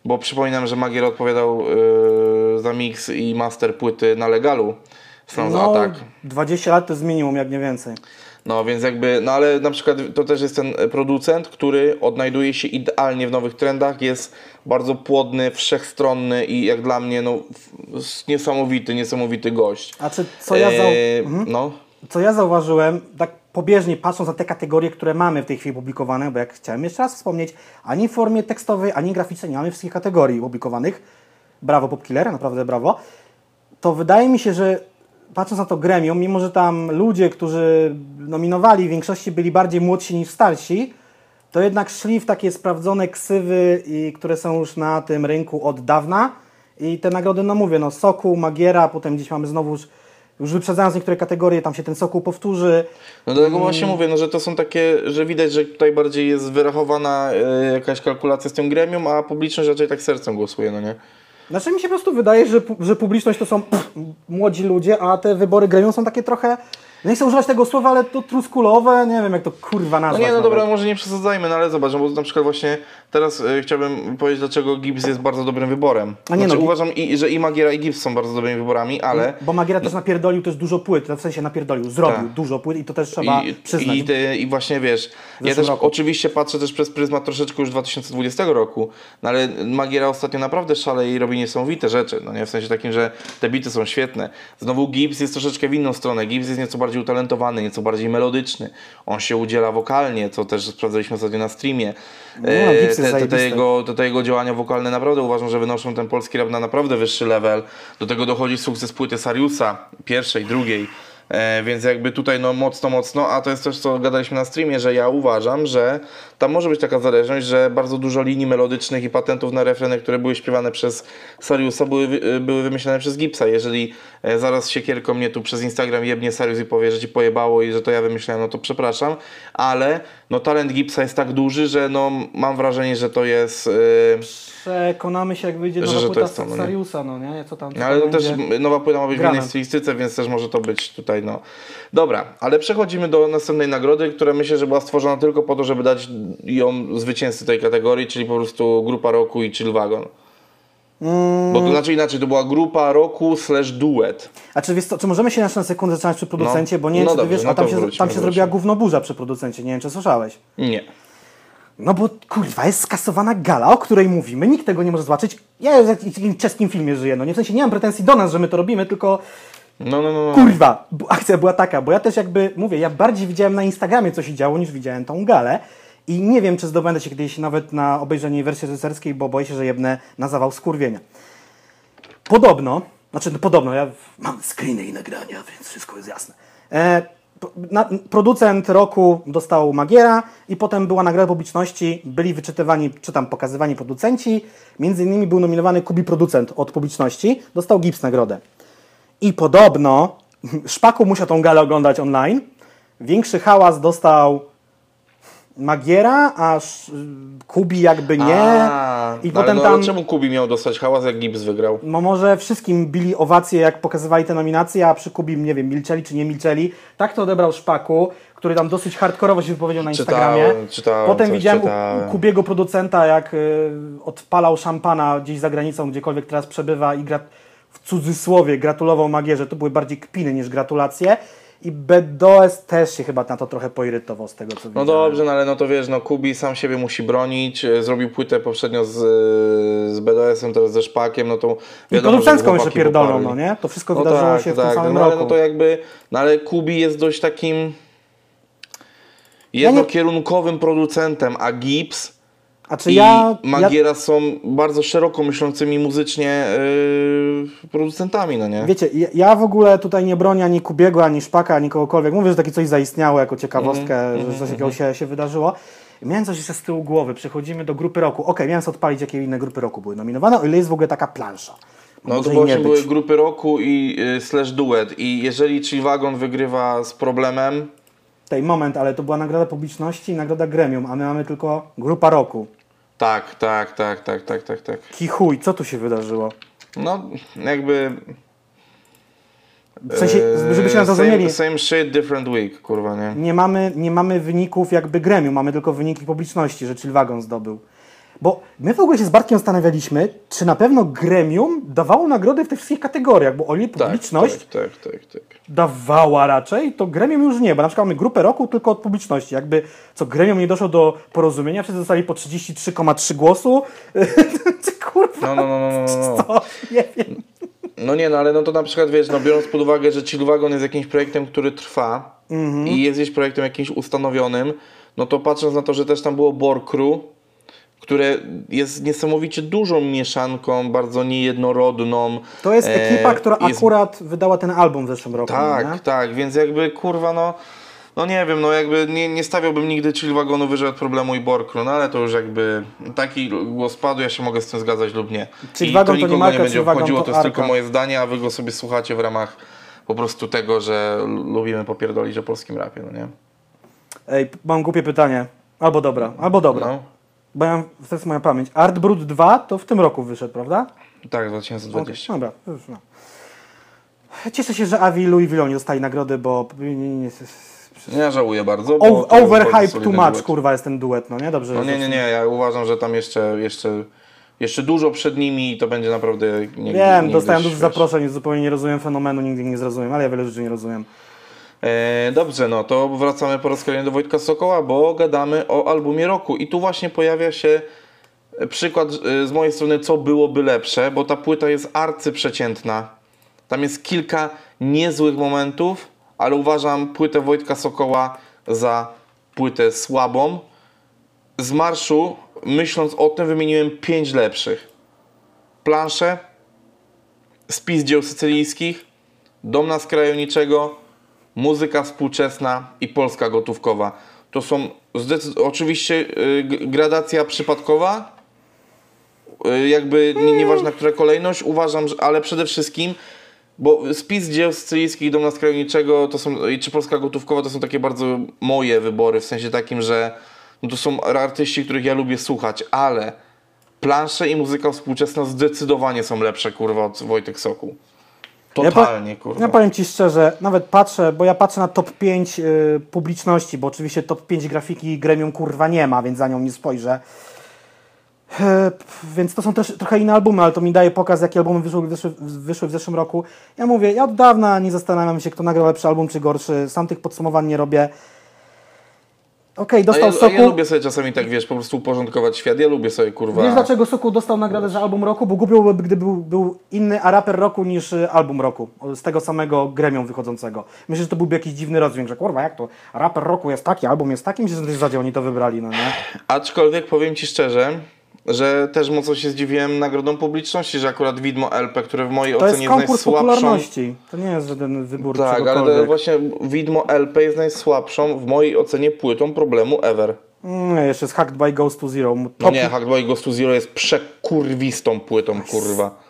bo przypominam, że Magiera odpowiadał yy, za mix i master płyty na legalu Sounds No, Attack. 20 lat to jest minimum, jak nie więcej. No więc jakby, no ale na przykład to też jest ten producent, który odnajduje się idealnie w nowych trendach, jest bardzo płodny, wszechstronny i jak dla mnie no niesamowity, niesamowity gość. A czy co ja, zau... Eee, No, co ja zauważyłem, tak pobieżnie patrząc na te kategorie, które mamy w tej chwili publikowane, bo jak chciałem jeszcze raz wspomnieć, ani w formie tekstowej, ani graficznej nie mamy wszystkich kategorii publikowanych. Brawo Popkiller, naprawdę brawo. To wydaje mi się, że patrząc na to gremium, mimo że tam ludzie, którzy nominowali w większości byli bardziej młodsi niż starsi, to jednak szli w takie sprawdzone ksywy, i, które są już na tym rynku od dawna. I te nagrody, no mówię, no Sokół, Magiera, potem gdzieś mamy znowu już, już wyprzedzając niektóre kategorie, tam się ten Sokół powtórzy. No dlatego właśnie mówię, no, że to są takie, że widać, że tutaj bardziej jest wyrachowana e, jakaś kalkulacja z tym gremium, a publiczność raczej tak sercem głosuje, no nie? Znaczy mi się po prostu wydaje, że, że publiczność to są pff, młodzi ludzie, a te wybory gremium są takie trochę, nie chcę używać tego słowa, ale to truskulowe, nie wiem jak to kurwa No nazwać. nie, no nawet. dobra, może nie przesadzajmy, no ale zobacz, no bo na przykład właśnie teraz e, chciałbym powiedzieć, dlaczego Gibbs jest bardzo dobrym wyborem. A nie znaczy, no, uważam, i, że i Magiera i Gibbs są bardzo dobrymi wyborami, ale... Bo Magiera też napierdolił też dużo płyt, w sensie napierdolił, zrobił Tak. dużo płyt i to też trzeba I, przyznać. i, ty, I właśnie wiesz, ja też roku. oczywiście patrzę też przez pryzmat troszeczkę już 2020 roku, no ale Magiera ostatnio naprawdę szaleje i robi niesamowite rzeczy, no nie, w sensie takim, że te bity są świetne. Znowu Gibbs jest troszeczkę w inną stronę, Gibbs jest nieco bardziej utalentowany, nieco bardziej melodyczny, on się udziela wokalnie, co też sprawdzaliśmy ostatnio na streamie. No, E, te, te, te, jego, te, te jego działania wokalne naprawdę uważam, że wynoszą ten polski rap na naprawdę wyższy level. Do tego dochodzi sukces płyty Sariusa, pierwszej, drugiej. E, więc jakby tutaj no mocno, mocno, a to jest też co gadaliśmy na streamie, że ja uważam, że tam może być taka zależność, że bardzo dużo linii melodycznych i patentów na refreny, które były śpiewane przez Sariusa, były, były wymyślane przez Gipsa. Jeżeli e, zaraz siekierką mnie tu przez Instagram jebnie Sarius i powie, że ci pojebało i że to ja wymyślałem, no to przepraszam, ale no talent Gipsa jest tak duży, że no mam wrażenie, że to jest... e, Przekonamy się jak wyjdzie Że- nowa że to płyta to, no nie? Sariusa, no nie? Co tam, co No, ale tam to też nowa płyta ma być w grane. innej stylistyce, więc też może to być tutaj, no. Dobra, ale przechodzimy do następnej nagrody, która myślę, że była stworzona tylko po to, żeby dać ją zwycięzcy tej kategorii, czyli po prostu grupa roku i Chill Wagon. Bo to znaczy inaczej, to była grupa roku slash duet. A czy, wiesz co, czy możemy się na sekundę zatrzymać przy producencie, No. bo nie wiem, No czy dobrze, wiesz, no a tam to się, wróćmy, tam się zrobiła gównoburza przy producencie, nie wiem czy słyszałeś. Nie. No bo kurwa, jest skasowana gala, o której mówimy, nikt tego nie może zobaczyć. Ja w jakimś czeskim filmie żyję, no nie w sensie nie mam pretensji do nas, że my to robimy, tylko No, no, no. no. kurwa, akcja była taka, bo ja też jakby, mówię, ja bardziej widziałem na Instagramie co się działo, niż widziałem tą galę. I nie wiem, czy zdobędę się kiedyś nawet na obejrzenie wersji reżyserskiej, bo boję się, że jebnę na zawał skurwienia. Podobno, znaczy no, podobno, ja mam screeny i nagrania, więc wszystko jest jasne. E, na, producent roku dostał Magiera i potem była nagroda publiczności, byli wyczytywani, czy tam pokazywani producenci, między innymi był nominowany Kubi producent od publiczności, dostał Gips nagrodę. I podobno Szpaku musiał tą galę oglądać online, większy hałas dostał Magiera, a Kubi jakby nie. A, I no, potem no, tam... Czemu Kubi miał dostać hałas, jak Gibbs wygrał? No może wszystkim bili owacje, jak pokazywali te nominacje, a przy Kubim, nie wiem, milczeli czy nie milczeli. Tak to odebrał Szpaku, który tam dosyć hardkorowo się wypowiedział na Czytałem, Instagramie. czytałem, Potem coś widziałem czytałem. u Kubiego producenta, jak y, odpalał szampana gdzieś za granicą, gdziekolwiek teraz przebywa i gra, w cudzysłowie gratulował Magierze. To były bardziej kpiny niż gratulacje. I BDOS też się chyba na to trochę poirytował z tego, co No dobrze, no ale no to wiesz, no Kubi sam siebie musi bronić, e, zrobił płytę poprzednio z, z BDS-em, teraz ze Szpakiem, no to I wiadomo, że producencką jeszcze pierdolą, poparli. no nie? To wszystko No wydarzyło tak, się w tak, tym samym no, roku. ale no to jakby, no ale Kubi jest dość takim jednokierunkowym producentem, a Gibbs A czy i ja, ja, Magiera są bardzo szeroko myślącymi muzycznie yy, producentami, no nie? Wiecie, ja, ja w ogóle tutaj nie bronię ani Kubiego, ani Szpaka, ani kogokolwiek. Mówię, że takie coś zaistniało jako ciekawostkę, Mhm, że coś takiego się, się wydarzyło. Miałem coś jeszcze z tyłu głowy, przechodzimy do grupy roku. Okej, miałem sobie odpalić, jakie inne grupy roku były nominowane, o ile jest w ogóle taka plansza. No to właśnie nie były grupy roku i y, slash duet. I jeżeli Chillwagon wygrywa z problemem, Tej moment, ale to była nagroda publiczności i nagroda gremium, a my mamy tylko grupa roku. tak, tak, tak, tak, tak, tak, tak. Kichuj, co tu się wydarzyło? No jakby... W sensie, e, nas zrozumieli, Same, same shit, different week, kurwa, nie? nie mamy, nie mamy wyników jakby gremium, mamy tylko wyniki publiczności, że Chillwagon zdobył. Bo my w ogóle się z Bartkiem zastanawialiśmy, czy na pewno gremium dawało nagrody w tych wszystkich kategoriach, bo o ile Tak, publiczność tak, tak, tak, tak. dawała raczej, to gremium już nie, bo na przykład mamy grupę roku tylko od publiczności. Jakby co gremium nie doszło do porozumienia, wszyscy dostali po 33,3 głosu. Kurwa, No, no, no, no, no, no. co? Nie wiem. No nie, no ale no to na przykład wiesz, no biorąc pod uwagę, że Chillwagon jest jakimś projektem, który trwa Mhm. i jest gdzieś projektem jakimś ustanowionym, no to patrząc na to, że też tam było Borkru, które jest niesamowicie dużą mieszanką, bardzo niejednorodną. To jest e, ekipa, która jest- akurat wydała ten album w zeszłym roku. Tak, nie? tak, więc jakby kurwa no... No nie wiem, no jakby nie, nie stawiałbym nigdy Chillwagonu wyżej od problemu i Borkru, no ale to już jakby taki głos padł, ja się mogę z tym zgadzać lub nie. Chillwagon I to to nie nikogo Marka, nie będzie obchodziło, to to jest tylko Arka. moje zdanie, a wy go sobie słuchacie w ramach po prostu tego, że lubimy popierdolić o polskim rapie, no nie? Ej, mam głupie pytanie. Albo dobra, albo dobra. No, Bo ja, to jest moja pamięć. Art Brut 2 to w tym roku wyszedł, prawda? tak, 2020. Dobra, już no. Cieszę się, że Avi i Louis Vuitton nie dostali nagrody, bo nie, nie, nie, Ja żałuję bardzo. bardzo overhype too much, duet. kurwa, jest ten duet, no nie? Dobrze. No nie, nie, nie, ja uważam, że tam jeszcze, jeszcze, jeszcze dużo przed nimi i to będzie naprawdę... Nigdy, Wiem, dostałem dużo zaproszeń, zupełnie nie rozumiem fenomenu, nigdy nie zrozumiem, ale ja wiele rzeczy nie rozumiem. E, dobrze, no to wracamy po raz kolejny do Wojtka Sokoła, bo gadamy o albumie roku. I tu właśnie pojawia się przykład e, z mojej strony, co byłoby lepsze, bo ta płyta jest arcyprzeciętna. Tam jest kilka niezłych momentów, ale uważam płytę Wojtka Sokoła za płytę słabą. Z marszu, myśląc o tym, wymieniłem pięć lepszych. Plansze, spis dzieł sycylijskich, Dom na skraju niczego, muzyka współczesna i polska gotówkowa. To są oczywiście y, g- gradacja przypadkowa, y, jakby nie, nieważna która kolejność, uważam, że, ale przede wszystkim, bo spis dzieł sycylijskich Dom na skraju niczego to są, i czy polska gotówkowa to są takie bardzo moje wybory, w sensie takim, że no to są artyści, których ja lubię słuchać, ale plansze i muzyka współczesna zdecydowanie są lepsze, kurwa, od Wojtek Sokół. Totalnie, ja, kurwa. Ja powiem Ci szczerze, nawet patrzę, bo ja patrzę na top 5 y, publiczności, bo oczywiście top 5 grafiki gremium kurwa nie ma, więc za nią nie spojrzę. E, Więc to są też trochę inne albumy, ale to mi daje pokaz, jakie albumy wyszły, wyszły, wyszły w zeszłym roku. Ja mówię, ja od dawna nie zastanawiam się, kto nagrał lepszy album czy gorszy. Sam tych podsumowań nie robię. Okej, A dostał ja, a Soku. ja lubię sobie czasami tak, wiesz, po prostu uporządkować świat. Ja lubię sobie, kurwa... Wiesz dlaczego Sokół dostał nagrodę za album roku? Bo głupio byłoby, gdyby był, był inny a raper roku niż y, album roku. Z tego samego gremium wychodzącego. Myślę, że to byłby jakiś dziwny rozdźwięk, że kurwa, jak to? Raper roku jest taki, album jest taki. Myślę, że na tej zasadzie oni to wybrali, no nie? Aczkolwiek powiem Ci szczerze, że też mocno się zdziwiłem nagrodą publiczności, że akurat Widmo LP, które w mojej To jest ocenie jest konkurs najsłabszą... To nie jest żaden wybór Tak, ale właśnie Widmo LP jest najsłabszą w mojej ocenie płytą problemu ever. Nie, jeszcze jest Hacked by Ghost to Zero. Top... nie, Hack by Ghost to Zero jest przekurwistą płytą, kurwa.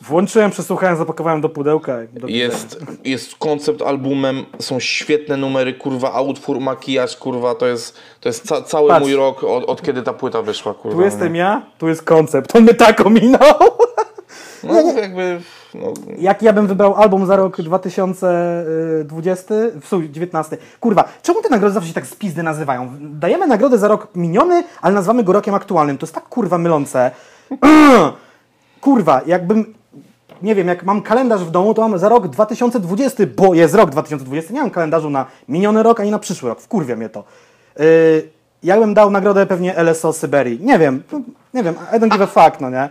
Włączyłem, przesłuchałem, zapakowałem do pudełka. Do Jest, jest koncept albumem, są świetne numery, kurwa, utwór, makijaż, kurwa, to jest, to jest ca cały Patrz. mój rok od, od kiedy ta płyta wyszła, kurwa. Tu jestem ja, tu jest koncept. On mnie tak ominął. No jakby, no, Jak ja bym wybrał album za rok 2020, w sumie 19. Kurwa, czemu te nagrody zawsze się tak z pizdy nazywają? Dajemy nagrodę za rok miniony, ale nazywamy go rokiem aktualnym. To jest tak kurwa mylące. kurwa, jakbym, nie wiem, jak mam kalendarz w domu, to mam za rok 2020, bo jest rok 2020. Nie mam kalendarzu na miniony rok, ani na przyszły rok. Wkurwia mnie to. Yy, ja bym dał nagrodę pewnie LSO Syberii. Nie wiem, no, nie wiem, I don't give a fuck, no nie?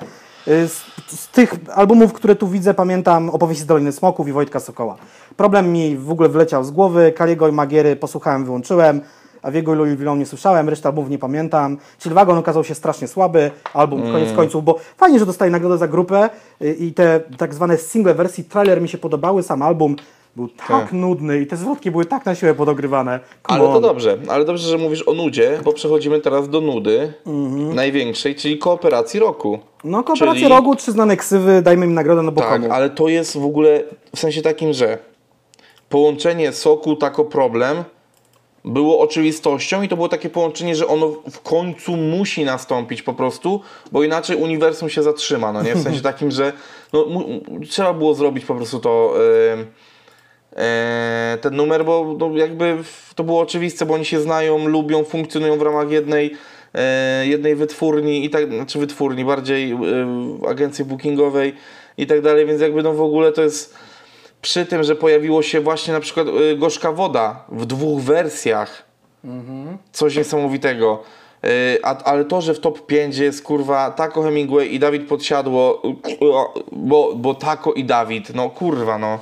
Yy, Z, z tych albumów, które tu widzę, pamiętam Opowieści z Doliny Smoków i Wojtka Sokoła. Problem mi w ogóle wyleciał z głowy, Kaliego i Magiery posłuchałem, wyłączyłem, a Wiego i Louis Vuitton nie słyszałem, resztę albumów nie pamiętam. Chillwagon okazał się strasznie słaby, album koniec końców, bo fajnie, że dostaje nagrodę za grupę yy, i te tak zwane single wersji, trailer mi się podobały, sam album był tak, nudny i te zwrotki były tak na siłę podogrywane. Come Ale to on. dobrze, ale dobrze, że mówisz o nudzie, bo przechodzimy teraz do nudy Mhm. największej, czyli kooperacji roku. No, kooperację Czyli- rogu, trzy znane ksywy, dajmy im nagrodę, no bo Tak, komu? ale to jest w ogóle w sensie takim, że połączenie soku tako problem było oczywistością i to było takie połączenie, że ono w końcu musi nastąpić po prostu, bo inaczej uniwersum się zatrzyma, no nie? W sensie takim, że no, trzeba było zrobić po prostu to e, ten numer, bo no, jakby to było oczywiste, bo oni się znają, lubią, funkcjonują w ramach jednej e, jednej wytwórni i tak, znaczy wytwórni, bardziej e, agencji bookingowej i tak dalej, więc jakby no w ogóle to jest przy tym, że pojawiło się właśnie na przykład y, Gorzka Woda w dwóch wersjach. Coś niesamowitego. Y, a, ale to, że w top 5 jest kurwa Taco Hemingway i Dawid Podsiadło, y, bo, bo Taco i Dawid, no kurwa no.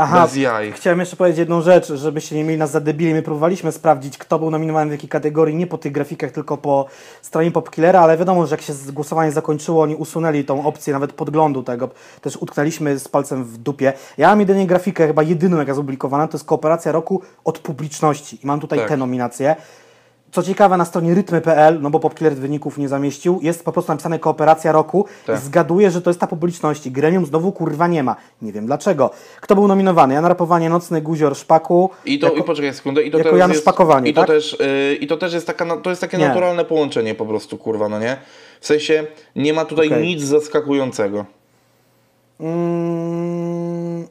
Aha, Bez jaj. chciałem jeszcze powiedzieć jedną rzecz, żebyście nie mieli nas za debili. My próbowaliśmy sprawdzić, kto był nominowany w jakiej kategorii, nie po tych grafikach, tylko po stronie Popkillera, ale wiadomo, że jak się głosowanie zakończyło, oni usunęli tą opcję nawet podglądu tego. Też utknęliśmy z palcem w dupie. Ja mam jedynie grafikę, chyba jedyną jaka zopublikowana, to jest kooperacja roku od publiczności. I mam tutaj Tak. te nominacje. Co ciekawe, na stronie rytmy.pl, no bo Popkiller wyników nie zamieścił, jest po prostu napisane kooperacja roku Tak. i zgaduję, że to jest ta publiczności. Gremium znowu kurwa nie ma. Nie wiem dlaczego. Kto był nominowany? Ja rapowanie Nocny Guzior Szpaku. I to, jako- i poczekaj sekundę, i to jako Janusz jest, Pakowanie, i to tak? też, y, I to też jest taka, to jest takie Nie. naturalne połączenie po prostu, kurwa, no nie? W sensie nie ma tutaj Okej. nic zaskakującego. Mm,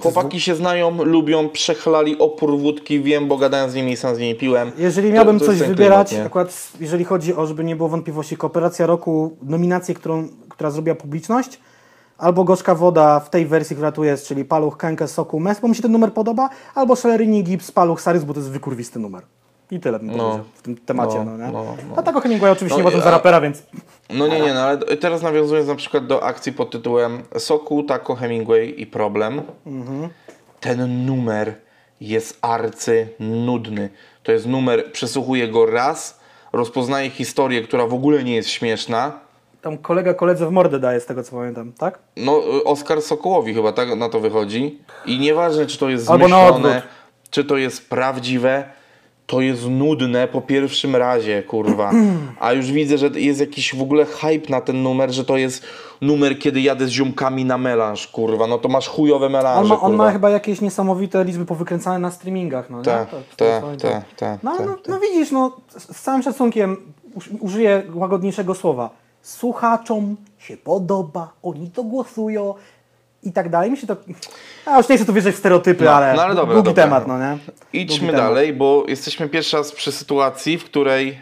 Chłopaki się znają, lubią, przechlali opór wódki, wiem, bo gadałem z nimi i sam z nimi piłem. Jeżeli To- miałbym to jest coś wybierać, klimat, akurat jeżeli chodzi o, żeby nie było wątpliwości, kooperacja roku, nominację, którą, która zrobiła publiczność, albo Gorzka Woda w tej wersji, która tu jest, czyli Paluch, Kenke, Soku, Mes, bo mi się ten numer podoba, albo Szelerini, Gips, Paluch, Sarys, bo to jest wykurwisty numer. I tyle bym powiedział w tym temacie, no, no, nie? no, no. A tak Hemingway oczywiście No uważam i- za rapera, więc No nie, nie, no ale teraz nawiązując na przykład do akcji pod tytułem Soku, Taco, Hemingway i Problem. Ten numer jest arcy nudny. To jest numer, przesłuchuję go raz, rozpoznaję historię, która w ogóle nie jest śmieszna. tam kolega koledze w mordę daje z tego, co pamiętam, tak? No, y, Oskar Sokołowi chyba tak na to wychodzi. I nieważne, czy to jest Albo zmyślone, czy to jest prawdziwe, to jest nudne po pierwszym razie, kurwa. A już widzę, że jest jakiś w ogóle hype na ten numer, że to jest numer, kiedy jadę z ziomkami na melanż, kurwa. No to masz chujowe melanże, On ma, on kurwa. ma chyba jakieś niesamowite liczby powykręcane na streamingach, no nie? Tak, tak, tak, tak, No, tak, no, tak. no widzisz, no z całym szacunkiem uż- użyję łagodniejszego słowa. Słuchaczom się podoba, oni to głosują i tak dalej. Mi się to... Ja już nie chcę tu wierzyć w stereotypy, No, ale, no ale dobra, długi dobra. temat, no nie? Idźmy Długi temat. dalej, bo jesteśmy pierwszy raz przy sytuacji, w której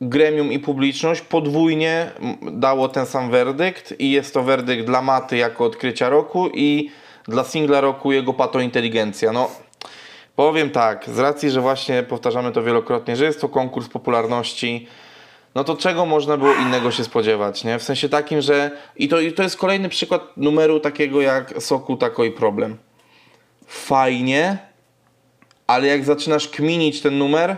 gremium i publiczność podwójnie dało ten sam werdykt i jest to werdykt dla Maty jako odkrycia roku i dla singla roku jego pato inteligencja. No, powiem tak, z racji, że właśnie powtarzamy to wielokrotnie, że jest to konkurs popularności, no to czego można było innego się spodziewać, nie? W sensie takim, że i to, i to jest kolejny przykład numeru takiego jak Soku, Tako i Problem. Fajnie, ale jak zaczynasz kminić ten numer,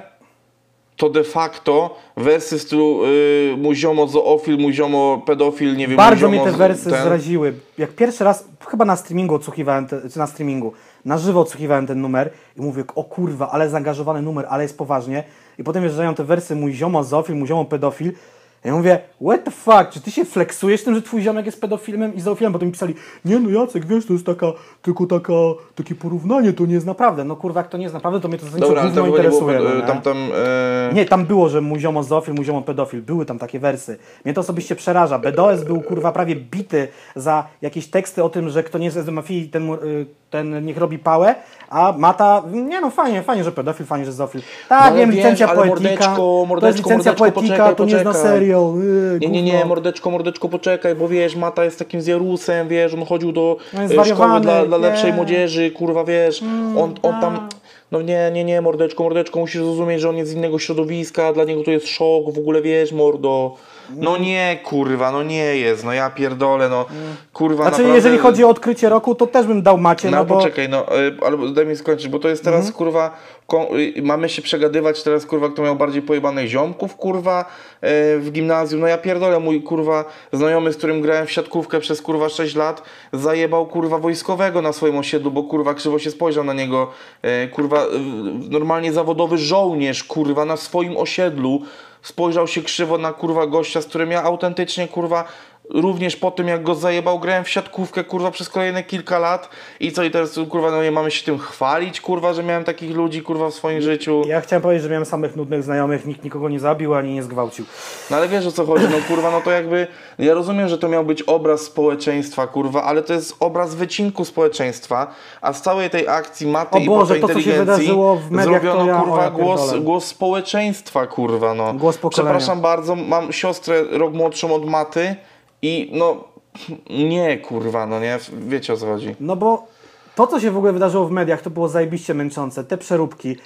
to de facto wersy w stylu y, mój ziomo zoofil, mój ziomo pedofil, nie wiem, Bardzo mnie te z- wersy ten- zraziły. Jak pierwszy raz, chyba na streamingu odsłuchiwałem, te, czy na streamingu, na żywo odsłuchiwałem ten numer i mówię, o kurwa, ale zaangażowany numer, ale jest poważnie. I potem wjeżdżają te wersy, mój ziomo zoofil, mój ziomo pedofil. Ja mówię, what the fuck, czy ty się flexujesz tym, że twój ziomek jest pedofilem i zoofilem? Potem mi pisali, nie no Jacek, wiesz, to jest taka, tylko taka, takie porównanie, to nie jest naprawdę. No kurwa, jak to nie jest naprawdę, to mnie to Dobra, ale chyba nie było, interesuje. no, tam, tam, e, Nie, tam było, że mój ziomo zoofil, mój ziomo pedofil. Były tam takie wersy. Mnie to osobiście przeraża. BDOS był kurwa prawie bity za jakieś teksty o tym, że kto nie jest z mafii, ten, y, ten niech robi pałę, a Mata, nie no fajnie, fajnie, że pedofil, fajnie, że zoofil. Tak, No wiem, licencja ale poetyka. mordeczko, to jest mordeczko, licencja mordeczko, poetyka, poczekaj, to nie jest na serial. Yy, Nie, nie, nie, mordeczko, mordeczko, poczekaj, bo wiesz, Mata jest takim zjarusem, wiesz, on chodził do No szkoły dla, dla. Mm, lepszej młodzieży, kurwa, wiesz, on, on tam, tak. no nie, nie, nie, mordeczko, mordeczko, musisz zrozumieć, że on jest z innego środowiska, dla niego to jest szok, w ogóle, wiesz, mordo. No nie, kurwa, no nie jest, no ja pierdolę, no, kurwa, Znaczy, naprawdę... jeżeli chodzi o odkrycie roku, to też bym dał Macie, no, ale bo- Mhm. poczekaj, no, y, ale daj mi skończyć, bo to jest teraz, kurwa, ko- y, mamy się przegadywać teraz, kurwa, kto miał bardziej pojebanych ziomków, kurwa, y, w gimnazjum. No ja pierdolę, mój, kurwa, znajomy, z którym grałem w siatkówkę przez, kurwa, 6 lat, zajebał, kurwa, wojskowego na swoim osiedlu, bo, kurwa, krzywo się spojrzał na niego, kurwa, normalnie zawodowy żołnierz, kurwa, na swoim osiedlu, spojrzał się krzywo na, kurwa, gościa, z którym ja autentycznie, kurwa, Również po tym, jak go zajebał, grałem w siatkówkę, kurwa, przez kolejne kilka lat. I co, i teraz, kurwa, no nie mamy się tym chwalić, kurwa, że miałem takich ludzi, kurwa, w swoim życiu. Ja chciałem powiedzieć, że miałem samych nudnych znajomych, nikt nikogo nie zabił ani nie zgwałcił. No ale wiesz o co chodzi, no kurwa, no to jakby, ja rozumiem, że to miał być obraz społeczeństwa, kurwa, ale to jest obraz wycinku społeczeństwa, a z całej tej akcji maty O i Boże, to, co się inteligencji wydarzyło w mediach, zrobiono, ja- kurwa, ja głos, głos społeczeństwa, kurwa, no. Głos pokolenia. Przepraszam bardzo, mam siostrę rok młodszą od maty i no, nie, kurwa, no nie, wiecie o co chodzi. No bo to, co się w ogóle wydarzyło w mediach, to było zajebiście męczące. Te przeróbki.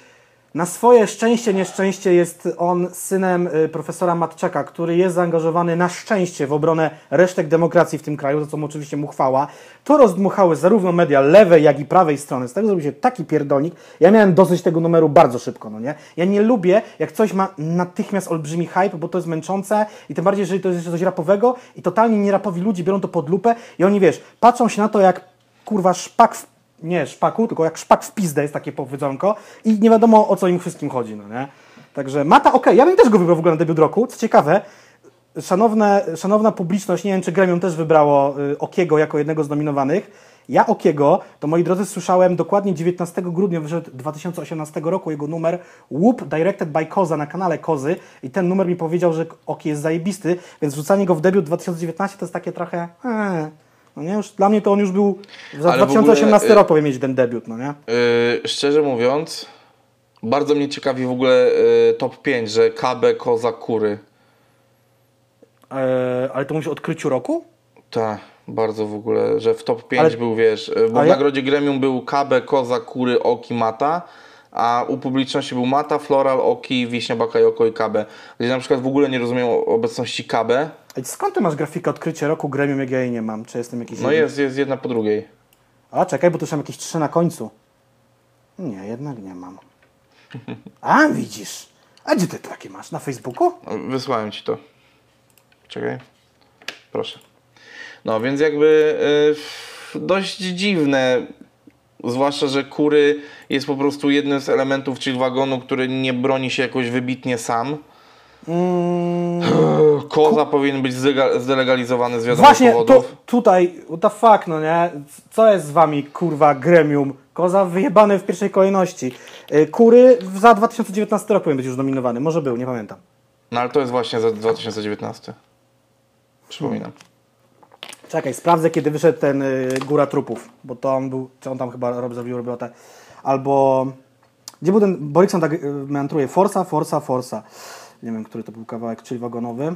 Na swoje szczęście, nieszczęście jest on synem y, profesora Matczaka, który jest zaangażowany na szczęście w obronę resztek demokracji w tym kraju, za co mu oczywiście mu chwała. To rozdmuchały zarówno media lewej, jak i prawej strony. Z tego zrobił się taki pierdolnik. Ja miałem dosyć tego numeru bardzo szybko, no nie? Ja nie lubię, jak coś ma natychmiast olbrzymi hype, bo to jest męczące i tym bardziej, jeżeli to jest jeszcze coś rapowego i totalnie nierapowi ludzie biorą to pod lupę i oni, wiesz, patrzą się na to jak kurwa szpak w, nie szpaku, tylko jak szpak w pizdę jest takie powiedzonko i nie wiadomo o co im wszystkim chodzi, no nie? Także Mata, okej, ja bym też go wybrał w ogóle na debiut roku, co ciekawe, szanowne, szanowna publiczność, nie wiem czy Gremium też wybrało y, Okiego jako jednego z nominowanych, ja Okiego, to moi drodzy słyszałem dokładnie 19 grudnia wyszedł 2018 roku jego numer Whoop Directed by Koza na kanale Kozy. I ten numer mi powiedział, że Oki jest zajebisty, więc wrzucanie go w debiut 2019 to jest takie trochę eee, no nie, już dla mnie to on już był za Ale w 2018 ogóle, y- rok powinien mieć ten debiut, no nie? Yy, szczerze mówiąc, bardzo mnie ciekawi w ogóle yy, top 5, że KB, Koza, Kury. Eee, ale to mówi o odkryciu roku? Tak, bardzo w ogóle, że w top 5 Ale- był, wiesz, yy, bo w ja- nagrodzie Gremium był KB, Koza, Kury, Oki, Mata, a u publiczności był Mata, Floral, Oki, Wiśnia, Bakajoko i KB. Gdzie na przykład w ogóle nie rozumiem obecności KB. Ej, skąd ty masz grafikę odkrycie roku Gremium, jak ja jej nie mam? Czy jestem jakiś... No jest, jest jedna po drugiej. A, czekaj, bo tu są jakieś trzy na końcu. Nie, jednak nie mam. A, widzisz. A gdzie ty takie masz? Na Facebooku? Wysłałem ci to. Czekaj. Proszę. No więc jakby y, dość dziwne. Zwłaszcza, że kury jest po prostu jednym z elementów chill wagonu, który nie broni się jakoś wybitnie sam. Koza powinien być zdelegalizowany z wiadomych Właśnie, to powodów. tutaj, what the fuck, no nie? Co jest z wami, kurwa, Gremium? Koza wyjebany w pierwszej kolejności. Y, Kury za 2019 rok powinien być już nominowany. Może był, nie pamiętam. No ale to jest właśnie za 2019. Przypominam. Czekaj, sprawdzę, kiedy wyszedł ten y, Góra Trupów, bo to on był, czy on tam chyba rob, zrobił robotę. Albo, gdzie był ten, Borikson tak y, meandruje, Forza, Forza, Forza. Nie wiem, który to był kawałek, czyli wagonowy.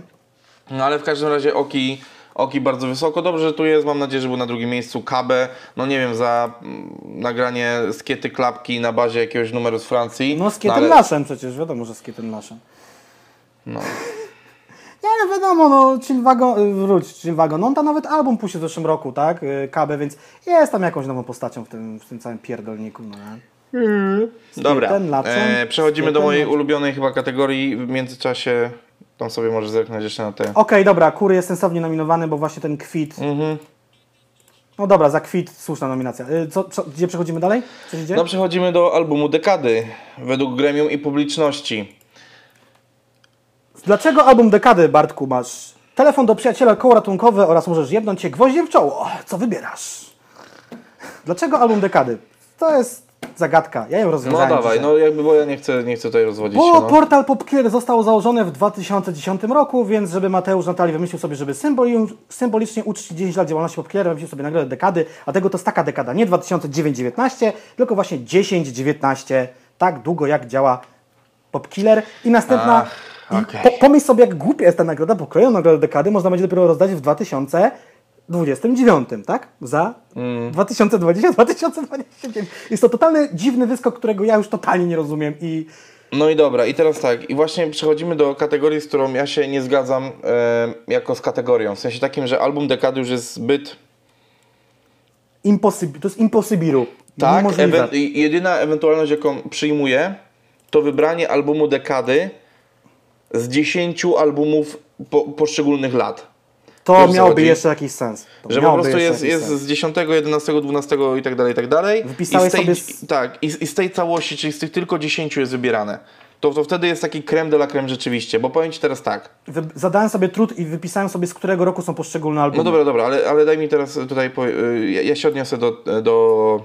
No ale w każdym razie Oki, Oki bardzo wysoko. Dobrze, że tu jest. Mam nadzieję, że był na drugim miejscu. KB, no nie wiem, za mm, nagranie skiety klapki na bazie jakiegoś numeru z Francji. No z Kietem ale- Laszem przecież, wiadomo, że z Kietem Laszem. No. Nie, no wiadomo, no Chillwagon, y, wróć, Chillwagon, on tam nawet album puścił w zeszłym roku, tak, y, KB, więc jest tam jakąś nową postacią w tym, w tym całym pierdolniku, no nie? Dobra, e, przechodzimy do mojej ulubionej chyba kategorii. W międzyczasie tam sobie możesz zerknąć jeszcze na te. Okej, dobra, Kury jest sensownie nominowany, bo właśnie ten kwit, Mhm. no dobra, za kwit słuszna nominacja. Y, Co, co, gdzie przechodzimy dalej? Co się dzieje? No przechodzimy do albumu dekady według gremium i publiczności. Dlaczego album dekady, Bartku, masz? Telefon do przyjaciela, koło ratunkowe oraz możesz jebnąć się gwoździem w czoło. Co wybierasz? Dlaczego album dekady? To jest zagadka. Ja ją No rozwiązałem dawaj, dzisiaj. no jakby, bo ja nie chcę, nie chcę tutaj rozwodzić Bo się. No. portal Popkiller został założony w 2010 roku, więc żeby Mateusz Natali wymyślił sobie, żeby symboli, symbolicznie uczcić 10 lat działalności Popkillera, wymyślił sobie nagrodę dekady, a tego to jest taka dekada, nie 2009-19, tylko właśnie 10-19, tak długo jak działa Popkiller. I następna, Ach, okej. po, pomyśl sobie jak głupia jest ta nagroda, bo krojoną nagrodę dekady można będzie dopiero rozdać w 2029, tak? Za Mm. 2020-2029. Jest to totalny dziwny wyskok, którego ja już totalnie nie rozumiem i No i dobra, i teraz tak, i właśnie przechodzimy do kategorii, z którą ja się nie zgadzam e, jako z kategorią. W sensie takim, że album dekady już jest zbyt imposybi- to jest impossibilu. Tak, ewe- jedyna ewentualność, jaką przyjmuję, to wybranie albumu dekady z 10 albumów po, poszczególnych lat. To Wiesz, jeszcze jakiś sens. To Że po prostu jest, jest z 10, 11, 12 i tak dalej, i tak dalej. Wypisałeś I z tej, sobie z- Tak, i, z- i z tej całości, czyli z tych tylko 10 jest wybierane. To, to wtedy jest taki creme de la creme rzeczywiście, bo powiem Ci teraz tak. Wy- Zadałem sobie trud i wypisałem sobie, z którego roku są poszczególne albumy. No dobra, dobra, ale, ale daj mi teraz tutaj, po, y, ja, ja się odniosę do, do,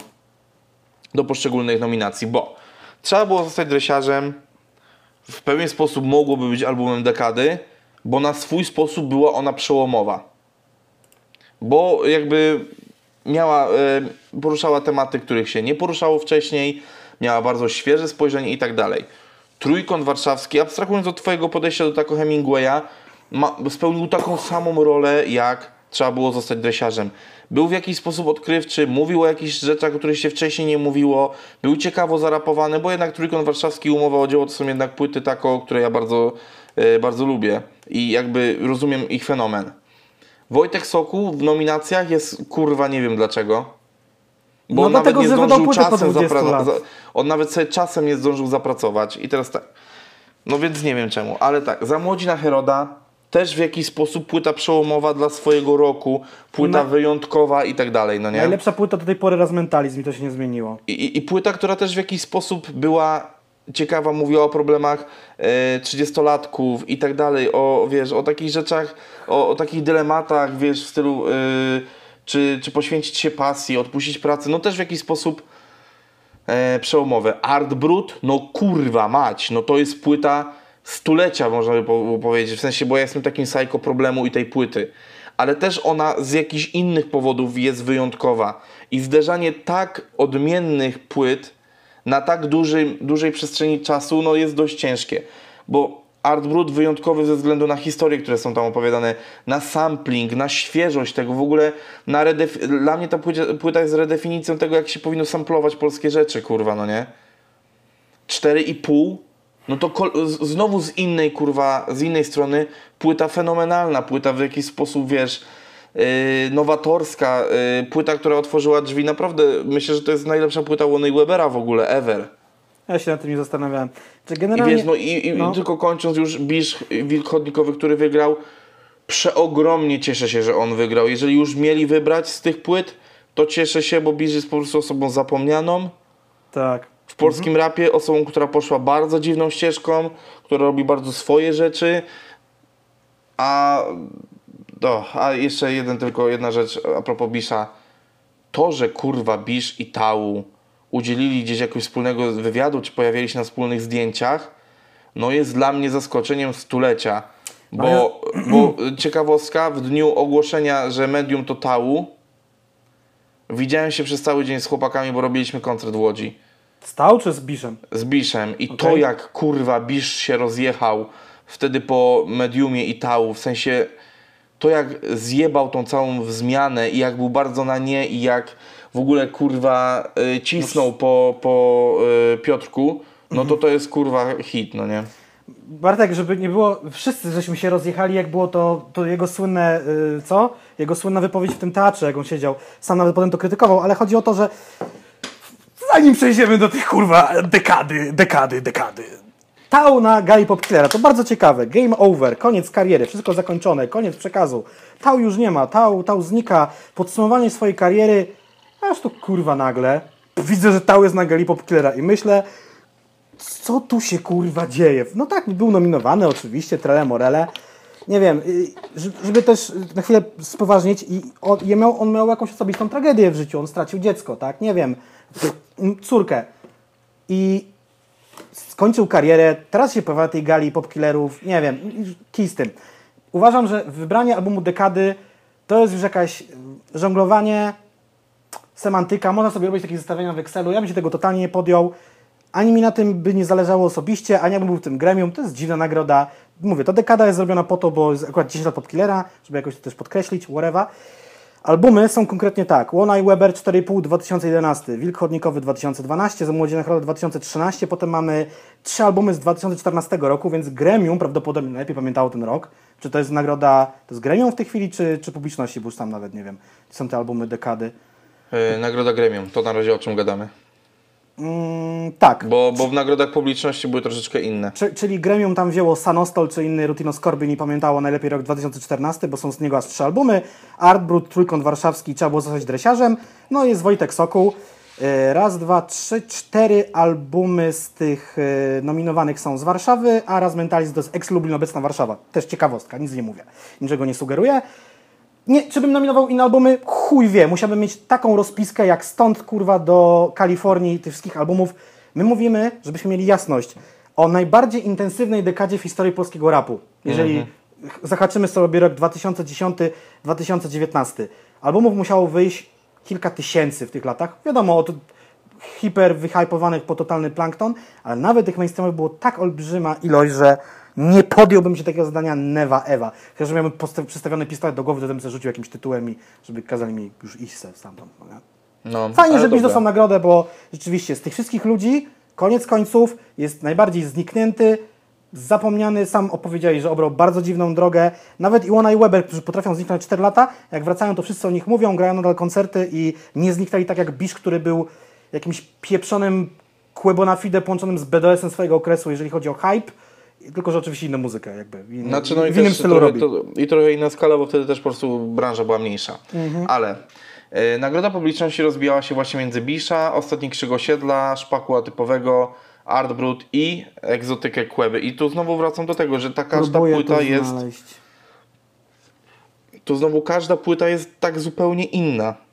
do poszczególnych nominacji, bo trzeba było zostać dresiarzem, w pewien sposób mogłoby być albumem dekady, bo na swój sposób była ona przełomowa. Bo jakby miała, y, poruszała tematy, których się nie poruszało wcześniej, miała bardzo świeże spojrzenie i tak dalej. Trójkąt warszawski, abstrahując od Twojego podejścia do takiego Hemingwaya, ma, spełnił taką samą rolę, jak trzeba było zostać dresiarzem. Był w jakiś sposób odkrywczy, mówił o jakichś rzeczach, o których się wcześniej nie mówiło, był ciekawo zarapowany, bo jednak Trójkąt Warszawski Umowa o dzieło to są jednak płyty tako, które ja bardzo, e, bardzo lubię i jakby rozumiem ich fenomen. Wojtek Sokół w nominacjach jest kurwa nie wiem dlaczego. Bo No on nawet nie zdążył czasem 20 zapra- lat. za- On nawet sobie czasem nie zdążył zapracować. I teraz tak. No więc nie wiem czemu, ale tak, za młodzi na Heroda też w jakiś sposób płyta przełomowa dla swojego roku, płyta Na- wyjątkoka i tak dalej, no nie? Najlepsza płyta do tej pory Razmentalizm i to się nie zmieniło. I, i, I płyta, która też w jakiś sposób była ciekawa, mówiła o problemach e, 30-latków i tak dalej, o, wiesz, o takich rzeczach, o, o takich dylematach, wiesz, w stylu e, czy, czy poświęcić się pasji, odpuścić pracy, no też w jakiś sposób e, przełomowe. Art Brut, no kurwa mać, no to jest płyta stulecia, można by po, powiedzieć, w sensie, bo ja jestem takim psycho problemu i tej płyty. Ale też ona z jakichś innych powodów jest wyjątkowa. I zderzanie tak odmiennych płyt na tak dużej, dużej przestrzeni czasu no jest dość ciężkie. Bo Art Brut wyjątkowy ze względu na historie, które są tam opowiadane, na sampling, na świeżość tego, w ogóle na redef- dla mnie ta płyta, płyta jest redefinicją tego, jak się powinno samplować polskie rzeczy, kurwa, no nie? 4,5 no to znowu z innej kurwa, z innej strony płyta fenomenalna, płyta w jakiś sposób, wiesz, yy, nowatorska, yy, płyta, która otworzyła drzwi, naprawdę myślę, że to jest najlepsza płyta Łony Webera w ogóle, ever. Ja się nad tym nie zastanawiałem. Czy I generalnie... wiesz, no i, i no. tylko kończąc już, Bisz Wilk Chodnikowy, który wygrał, przeogromnie cieszę się, że on wygrał. Jeżeli już mieli wybrać z tych płyt, to cieszę się, bo Bisz jest po prostu osobą zapomnianą, Tak. W polskim rapie osobą, która poszła bardzo dziwną ścieżką, która robi bardzo swoje rzeczy, a, no, a jeszcze jeden tylko jedna rzecz a propos Bisza. To, że kurwa Bisz i Tału udzielili gdzieś jakiegoś wspólnego wywiadu, czy pojawili się na wspólnych zdjęciach, no jest dla mnie zaskoczeniem stulecia. Bo, bo ciekawostka, w dniu ogłoszenia, że medium to Tału, widziałem się przez cały dzień z chłopakami, bo robiliśmy koncert w Łodzi Stał czy z Biszem? z Biszem i to Okej. jak kurwa Bisz się rozjechał wtedy po mediumie i tału, w sensie to jak zjebał tą całą zmianę i jak był bardzo na nie i jak w ogóle kurwa y, cisnął po, po y, Piotrku, no to to jest kurwa hit, no nie? Bartek, żeby nie było, wszyscy żeśmy się rozjechali, jak było to, to jego słynne, y, co? Jego słynna wypowiedź w tym teatrze, jak on siedział. Sam nawet potem to krytykował, ale chodzi o to, że zanim przejdziemy do tych kurwa dekady, dekady, dekady. Tał na gali Pop Killera, to bardzo ciekawe. Game over, koniec kariery, wszystko zakończone, koniec przekazu. Tał już nie ma, Tał, Tał znika. Podsumowanie swojej kariery, aż tu kurwa nagle. Widzę, że Tał jest na gali Pop Killera i myślę, co tu się kurwa dzieje? No tak, był nominowany oczywiście, Trele Morele. Nie wiem, y, żeby też na chwilę spoważnić i on, miał, on miał jakąś osobistą tragedię w życiu, on stracił dziecko, tak? Nie wiem, córkę. I skończył karierę, teraz się pojawia tej gali popkillerów, nie wiem, kij z tym. Uważam, że wybranie albumu dekady to jest już jakaś y, żonglowanie, semantyka, można sobie robić takie zestawienia w Excelu, ja bym się tego totalnie nie podjął. Ani mi na tym by nie zależało osobiście, ani jakbym był w tym gremium, to jest dziwna nagroda. Mówię, to dekada jest zrobiona po to, bo jest akurat 10 lat Popkillera, żeby jakoś to też podkreślić, whatever. Albumy są konkretnie tak. One Eye Weber 4,5 2011, Wilk Chodnikowy 2012, Za Młodzież Nagroda 2013, potem mamy trzy albumy z 2014 roku, więc gremium prawdopodobnie najlepiej pamiętało ten rok. Czy to jest nagroda, to jest gremium w tej chwili, czy, czy publiczności, bo już sam nawet nie wiem. Są te albumy dekady. E, Nagroda Gremium, to na razie o czym gadamy. Mm, tak. Bo, bo w nagrodach publiczności były troszeczkę inne. Czy, czyli Gremium tam wzięło Sanostol czy inny Rutinos Corby, nie pamiętało najlepiej rok 2014, bo są z niego aż trzy albumy. Art Brut, Trójkąt Warszawski, trzeba było zostać dresiarzem. No jest Wojtek Sokół. E, Raz, dwa, trzy, cztery albumy z tych e, nominowanych są z Warszawy, a raz Mentalizm to jest ex-Lublin obecna Warszawa. Też ciekawostka, nic nie mówię, niczego nie sugeruję. Nie, czy bym nominował inne albumy? Chuj wie, musiałbym mieć taką rozpiskę jak stąd kurwa do Kalifornii tych wszystkich albumów. My mówimy, żebyśmy mieli jasność, o najbardziej intensywnej dekadzie w historii polskiego rapu. Jeżeli zahaczymy sobie rok 2010-2019. Albumów musiało wyjść kilka tysięcy w tych latach. Wiadomo, od hiper wyhypowanych po totalny plankton, ale nawet tych mainstreamowych było tak olbrzyma ilość, że nie podjąłbym się takiego zadania never ever. Chyba, że miałbym przystawiony pistolet do głowy, to bym sobie rzucił jakimś tytułem i żeby kazali mi już iść stamtąd. No? No, Fajnie, żebyś dostał nagrodę, bo rzeczywiście z tych wszystkich ludzi, koniec końców, jest najbardziej zniknięty, zapomniany. Sam opowiedziałeś, że obrał bardzo dziwną drogę. Nawet Iwona i Weber, którzy potrafią zniknąć 4 lata, jak wracają, to wszyscy o nich mówią, grają nadal koncerty i nie zniknęli tak jak Bisz, który był jakimś pieprzonym kłebonafide połączonym z BDS-em swojego okresu, jeżeli chodzi o hype. Tylko, że oczywiście inną muzykę jakby. In, Znaczy, no i, w innym stylu trochę, robi. to, I trochę inna skala, bo wtedy też po prostu branża była mniejsza. Mhm. Ale e, nagroda publiczności rozbijała się właśnie między Bisza, Ostatni Krzyk Osiedla, Szpaku Atypowego, Art Brut i Egzotykę Kłeby. I tu znowu wracam do tego, że ta każda Próbuję płyta jest. Tu znowu każda płyta jest tak zupełnie inna.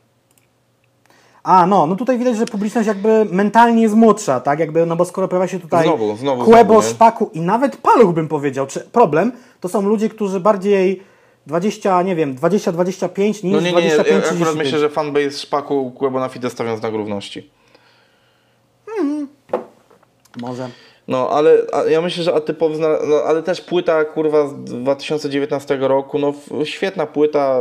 A, no, no tutaj widać, że publiczność jakby mentalnie jest młodsza, tak? Jakby, no bo skoro pojawia się tutaj Znowu, znowu, Kłebo, znowu? Szpaku i nawet Paluch bym powiedział, czy problem, to są ludzie, którzy bardziej 20, nie wiem, 20-25 niż No nie, nie, nie. Ja 25 akurat myślę, że fanbase Szpaku Kłebo na Fide stawią znak równości. Może. No, ale a ja myślę, że atypowy, no, ale też płyta kurwa z 2019 roku, no świetna płyta.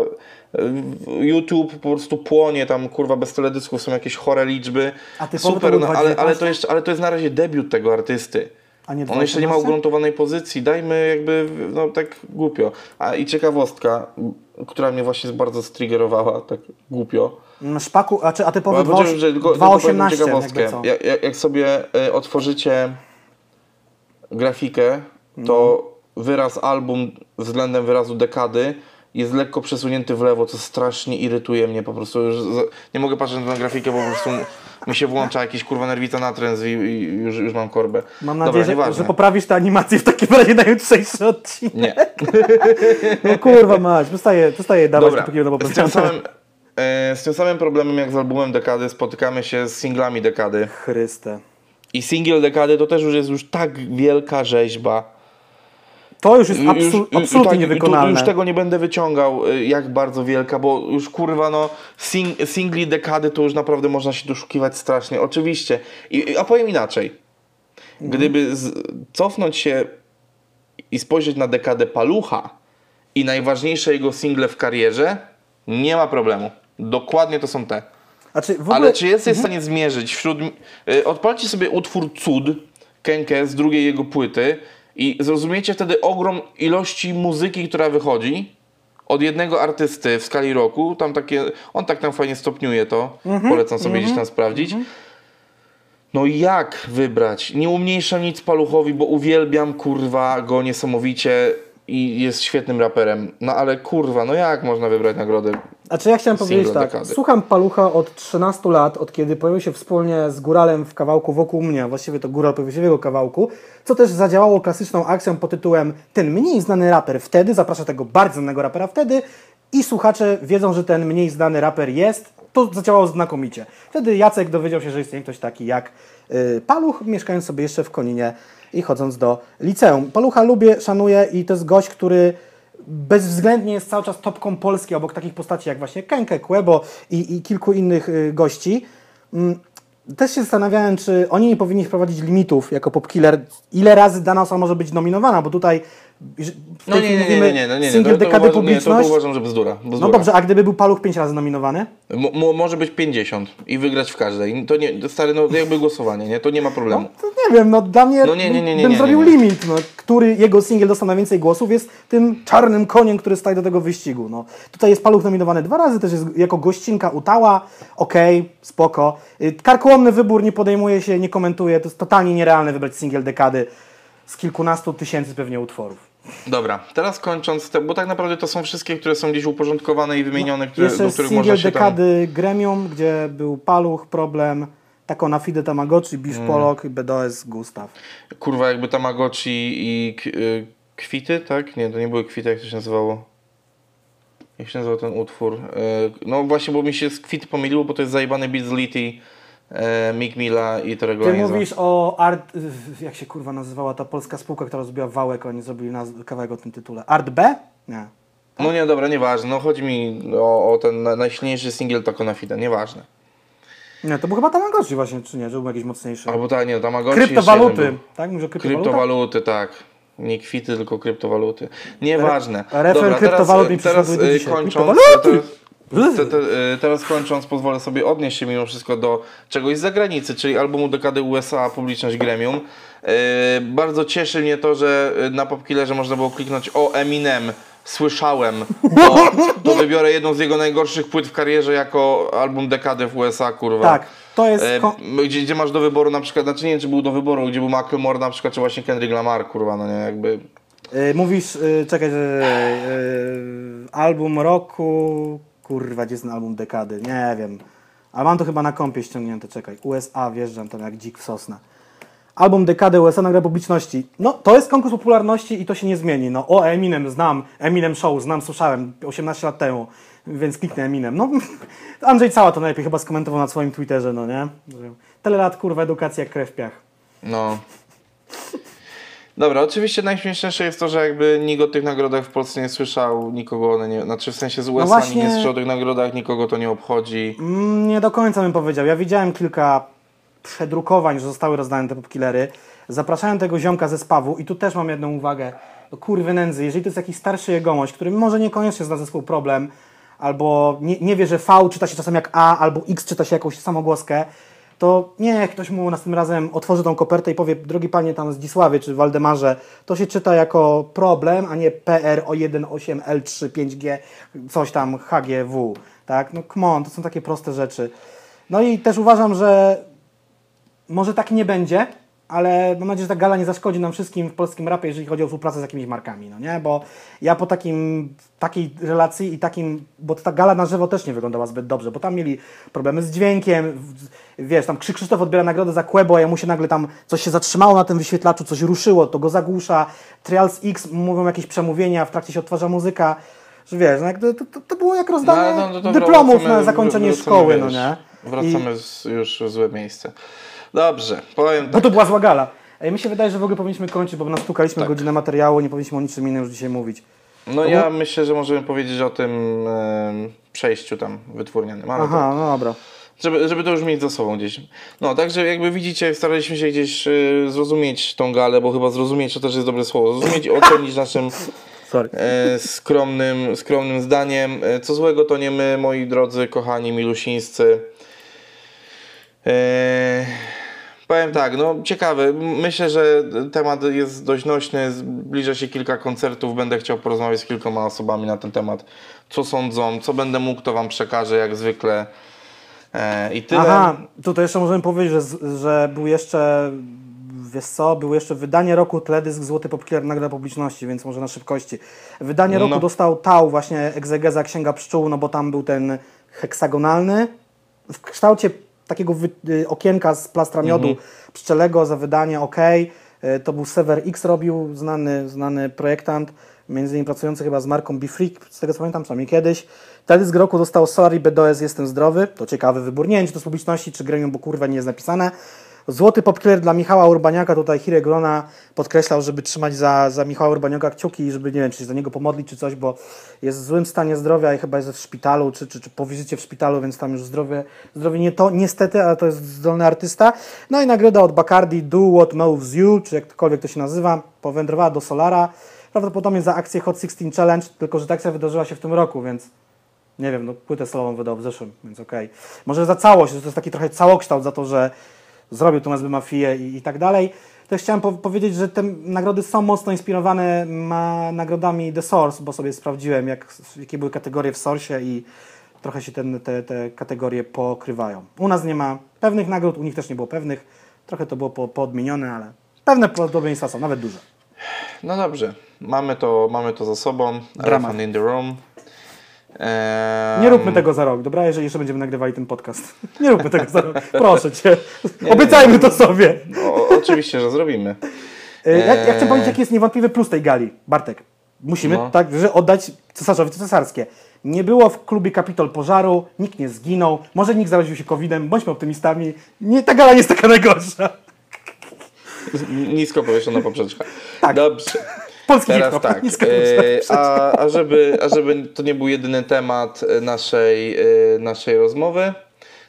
YouTube po prostu płonie, tam kurwa bez teledysków są jakieś chore liczby. To Super, no, ale, ale, 2019? to jeszcze, ale to jest na razie debiut tego artysty. A nie On jeszcze nie ma 2018? ugruntowanej pozycji, dajmy jakby, no tak głupio. A i ciekawostka, która mnie właśnie bardzo striggerowała, tak głupio. Szpaku, a czy a typowy Bo- bo 2, że tylko- tylko powiem 2.18 ciekawostkę. Jak, jak, jak sobie y, otworzycie grafikę, to No. wyraz album względem wyrazu dekady jest lekko przesunięty w lewo, co strasznie irytuje mnie po prostu. Już nie mogę patrzeć na grafikę, bo po prostu mi się włącza jakiś kurwa nerwica natręt i, i już, już mam korbę. Mam Dobra, nadzieję, że, nieważne. że poprawisz tę animację w takim razie na jutrzejszy odcinek. Nie. No kurwa mać, przestaję, przestaję dawać Dobra, dopóki będą z tym, samym, e, z tym samym problemem jak z albumem dekady spotykamy się z singlami dekady. Chryste. I singiel dekady to też już jest już tak wielka rzeźba. To już jest absu- Już- absolutnie tak, niewykonalne. Tu, już tego nie będę wyciągał, y, jak bardzo wielka, bo już kurwa no sing, singli dekady to już naprawdę można się doszukiwać strasznie. Oczywiście. I, a powiem inaczej. Gdyby z, cofnąć się i spojrzeć na dekadę Palucha i najważniejsze jego single w karierze, nie ma problemu. Dokładnie to są te. W ogóle... Ale czy jesteś w stanie zmierzyć wśród... y, Odpalcie sobie utwór Cud, Kenke z drugiej jego płyty i zrozumiecie wtedy ogrom ilości muzyki, która wychodzi od jednego artysty w skali roku. Tam takie, on tak tam fajnie stopniuje to. Polecam sobie gdzieś tam sprawdzić. No jak wybrać? Nie umniejszam nic Paluchowi, bo uwielbiam kurwa go niesamowicie i jest świetnym raperem. No ale kurwa, no jak można wybrać nagrodę? Znaczy ja chciałem powiedzieć tak, dekady. słucham Palucha od 13 lat, od kiedy pojawił się wspólnie z Góralem w kawałku wokół mnie, a właściwie to Góral pojawił się w jego kawałku, co też zadziałało klasyczną akcją pod tytułem ten mniej znany raper wtedy, zaprasza tego bardzo znanego rapera wtedy i słuchacze wiedzą, że ten mniej znany raper jest, to zadziałało znakomicie. Wtedy Jacek dowiedział się, że istnieje ktoś taki jak y, Paluch, mieszkając sobie jeszcze w Koninie i chodząc do liceum. Palucha lubię, szanuję i to jest gość, który bezwzględnie jest cały czas topką Polski obok takich postaci jak właśnie Kenke, Kłebo i, i kilku innych y, gości. Mm, Też się zastanawiałem, czy oni nie powinni wprowadzić limitów jako popkiller. Ile razy dana osoba może być nominowana, bo tutaj No nie, nie, nie, nie, nie, no nie, nie. singiel To- to dekady uważam- nie, to, to publiczność. uważam, że bzdura. bzdura. no dobrze, a gdyby był Paluch pięć razy nominowany? Mo, może być 50 i wygrać w każdej. To nie, stary, no jakby głosowanie, nie? To nie ma problemu. To nie wiem, no dla mnie No nie, nie, nie, nie, bym zrobił limit, no, który jego singiel dostał najwięcej głosów, jest tym czarnym koniem, który staje do tego wyścigu. No. Tutaj jest Paluch nominowany dwa razy, też jest jako gościnka Utała, okej, spoko. Y, Karkołomny wybór nie podejmuje się, nie komentuje, to jest totalnie nierealne wybrać singiel dekady z kilkunastu tysięcy pewnie utworów. Dobra, teraz kończąc, te, bo tak naprawdę to są wszystkie, które są gdzieś uporządkowane i wymienione, które, Jeszcze do których można się tam... dekady Gremium, gdzie był Paluch, Problem, Tako na Fide Tamagotchi, Bisz Mm. Polok BDOS Gustaw. Kurwa, jakby Tamagotchi i y, kwity, tak? Nie, to nie były kwity, jak to się nazywało? Jak się nazywał ten utwór? Y, no właśnie, bo mi się z kwit pomyliło, bo to jest zajebany beat z Mick Milla i Torego Ty mówisz o Art, jak się kurwa nazywała ta polska spółka, która zrobiła Wałek, oni zrobili naz- kawałek o tym tytule. Art B? Nie. No nie, dobra, nieważne. No chodzi mi o, o ten na- najsilniejszy singiel Taco na Fide, nieważne. Nie, to był chyba Tamagotchi właśnie, czy nie, że był jakiś mocniejszy. Albo tak, nie, Tamagotchi jeszcze jeden Kryptowaluty, był. tak? Mówisz o? Kryptowaluty, tak. Nie kwity, tylko kryptowaluty. Nieważne. Re- refren kryptowalut mi teraz, przyszedł do y, dzisiaj. kończąc, Kryptowaluty! teraz, te, te, teraz kończąc, pozwolę sobie odnieść się mimo wszystko do czegoś z zagranicy, czyli albumu dekady USA Publiczność Gremium. Y, Bardzo cieszy mnie to, że y, na Popkillerze można było kliknąć o Eminem. Słyszałem, to, to wybiorę jedną z jego najgorszych płyt w karierze jako album dekady w USA, kurwa. Tak, to jest... E, gdzie, gdzie masz do wyboru na przykład, znaczy nie wiem czy był do wyboru, gdzie był Macklemore na przykład, czy właśnie Kendrick Lamar, kurwa, no nie, jakby... mówisz, czekaj, album roku, kurwa, gdzie jest ten album dekady? Nie wiem. Ale mam to chyba na kompie ściągnięte, czekaj. USA, wjeżdżam tam jak dzik w sosna. Album dekady USA nagra publiczności. No, to jest konkurs popularności i to się nie zmieni. No, o, Eminem znam, Eminem Show, znam, słyszałem 18 lat temu, więc kliknę Eminem. No, Andrzej Cała to najlepiej chyba skomentował na swoim Twitterze, no nie? Tyle lat, kurwa, edukacja krew w piach. No. Dobra, oczywiście najśmieszniejsze jest to, że jakby nikt o tych nagrodach w Polsce nie słyszał, nikogo one nie, znaczy w sensie z USA właśnie- nikt nie słyszał o tych nagrodach, nikogo to nie obchodzi. Mm, Nie do końca bym powiedział. Ja widziałem kilka przedrukowań, że zostały rozdane te popkillery. Zapraszałem tego ziomka ze spawu i tu też mam jedną uwagę. Do kurwy nędzy, jeżeli to jest jakiś starszy jegomość, który może niekoniecznie zna zespół problem, albo nie, nie wie, że V czyta się czasem jak A, albo X czyta się jakąś samogłoskę, to nie, ktoś mu następnym razem otworzy tą kopertę i powie, drogi panie tam Zdzisławie czy Waldemarze, to się czyta jako problem, a nie PR o 18L3 5G, coś tam HGW, tak? No come on, to są takie proste rzeczy. No i też uważam, że może tak nie będzie, ale mam nadzieję, że ta gala nie zaszkodzi nam wszystkim w polskim rapie, jeżeli chodzi o współpracę z jakimiś markami, no nie? Bo ja po takim, takiej relacji i takim, bo ta gala na żywo też nie wyglądała zbyt dobrze, bo tam mieli problemy z dźwiękiem, wiesz, tam Krzy- Krzysztof odbiera nagrodę za Kłebo, a mu się nagle tam coś się zatrzymało na tym wyświetlaczu, coś ruszyło, to go zagłusza, Trials X mówią jakieś przemówienia, w trakcie się odtwarza muzyka, że wiesz, no to, to, to było jak rozdanie No, no, to dyplomów wracamy- na zakończenie wracamy, szkoły, no wiesz, nie? I- Wracamy z, już w złe miejsce. Dobrze, powiem Bo tak. to była zła gala. Ej, mi się wydaje, że w ogóle powinniśmy kończyć, bo nastukaliśmy Tak. godzinę materiału, nie powinniśmy o niczym innym już dzisiaj mówić. No ja myślę, że możemy powiedzieć o tym em, przejściu tam wytwórnianym, ale to- Aha, no dobra. Żeby, żeby to już mieć za sobą gdzieś. No, także jakby widzicie, staraliśmy się gdzieś y, zrozumieć tą galę, bo chyba zrozumieć to też jest dobre słowo. Zrozumieć i ocenić naszym e, skromnym, skromnym zdaniem. E, co złego to nie my, moi drodzy, kochani milusińscy. E, powiem tak, no ciekawe. Myślę, że temat jest dość nośny. Zbliża się kilka koncertów. Będę chciał porozmawiać z kilkoma osobami na ten temat. Co sądzą, co będę mógł, to Wam przekażę jak zwykle. E, I tyle. Aha, tutaj jeszcze możemy powiedzieć, że, że był jeszcze, wiesz co, było jeszcze wydanie roku teledysk Złoty Popkiller Nagroda Publiczności, więc może na szybkości. Wydanie roku No. dostał Tał, właśnie egzegeza Księga Pszczół, no bo tam był ten heksagonalny, w kształcie takiego y, okienka z plastra miodu Mhm. pszczelego za wydanie, ok. To był Sever X robił, znany, znany projektant, między innymi pracujący chyba z marką Be Freak, z tego co pamiętam, przynajmniej kiedyś. Teledysk roku dostał Sorry BDOS Jestem Zdrowy, to ciekawy wybór, nie wiem czy to z publiczności, czy gremium, bo kurwa nie jest napisane. Złoty popkiller dla Michała Urbaniaka, tutaj Hirek Grona podkreślał, żeby trzymać za, za Michała Urbaniaka kciuki i żeby, nie wiem, czy się za niego pomodlić, czy coś, bo jest w złym stanie zdrowia i chyba jest w szpitalu, czy, czy, czy po wizycie w szpitalu, więc tam już zdrowie, zdrowie nie to, niestety, ale to jest zdolny artysta. No i nagroda od Bacardi Do What Moves You, czy jakkolwiek to się nazywa, powędrowała do Solara, prawdopodobnie za akcję Hot 16 Challenge, tylko że ta akcja wydarzyła się w tym roku, więc nie wiem, no płytę solową wydał w zeszłym, więc okej. Może za całość, to jest taki trochę całokształt za to, że zrobił tą SB Mafię i, i tak dalej. To chciałem po powiedzieć, że te nagrody są mocno inspirowane ma nagrodami The Source, bo sobie sprawdziłem, jak, jakie były kategorie w Source i trochę się ten, te, te kategorie pokrywają. U nas nie ma pewnych nagród, u nich też nie było pewnych. Trochę to było po, poodmienione, ale pewne podobieństwa są, nawet duże. No dobrze, mamy to, mamy to za sobą. Dramat. Elephant in the room. Nie róbmy tego za rok, dobra? Jeżeli jeszcze będziemy nagrywali ten podcast. Nie róbmy tego za rok. Proszę Cię. Obiecajmy to sobie. O, oczywiście, że zrobimy. E, Ja, ja chcę Eee. powiedzieć, jaki jest niewątpliwy plus tej gali. Bartek, musimy No. tak, że oddać cesarzowi cesarskie. Nie było w klubie Kapitol pożaru, nikt nie zginął, może nikt zaraził się COVID-em, bądźmy optymistami. Nie, ta gala nie jest taka najgorsza. Nisko powieszona poprzeczka. Tak. Dobrze. Polski Teraz hip-hop, tak, e, a, a, żeby, a żeby to nie był jedyny temat e, naszej, e, naszej rozmowy,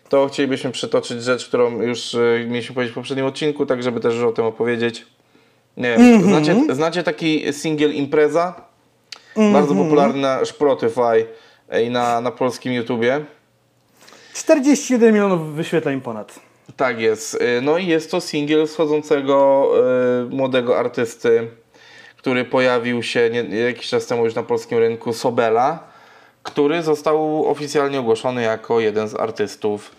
to chcielibyśmy przytoczyć rzecz, którą już mieliśmy powiedzieć w poprzednim odcinku, tak żeby też już o tym opowiedzieć. Nie wiem, Mhm. znacie, znacie taki singiel Impreza? Mhm. Bardzo popularny na Spotify i na, na polskim YouTubie. 41 milionów wyświetleń ponad. Tak jest. No i jest to singiel schodzącego y, młodego artysty, który pojawił się nie, jakiś czas temu już na polskim rynku, Sobela, który został oficjalnie ogłoszony jako jeden z artystów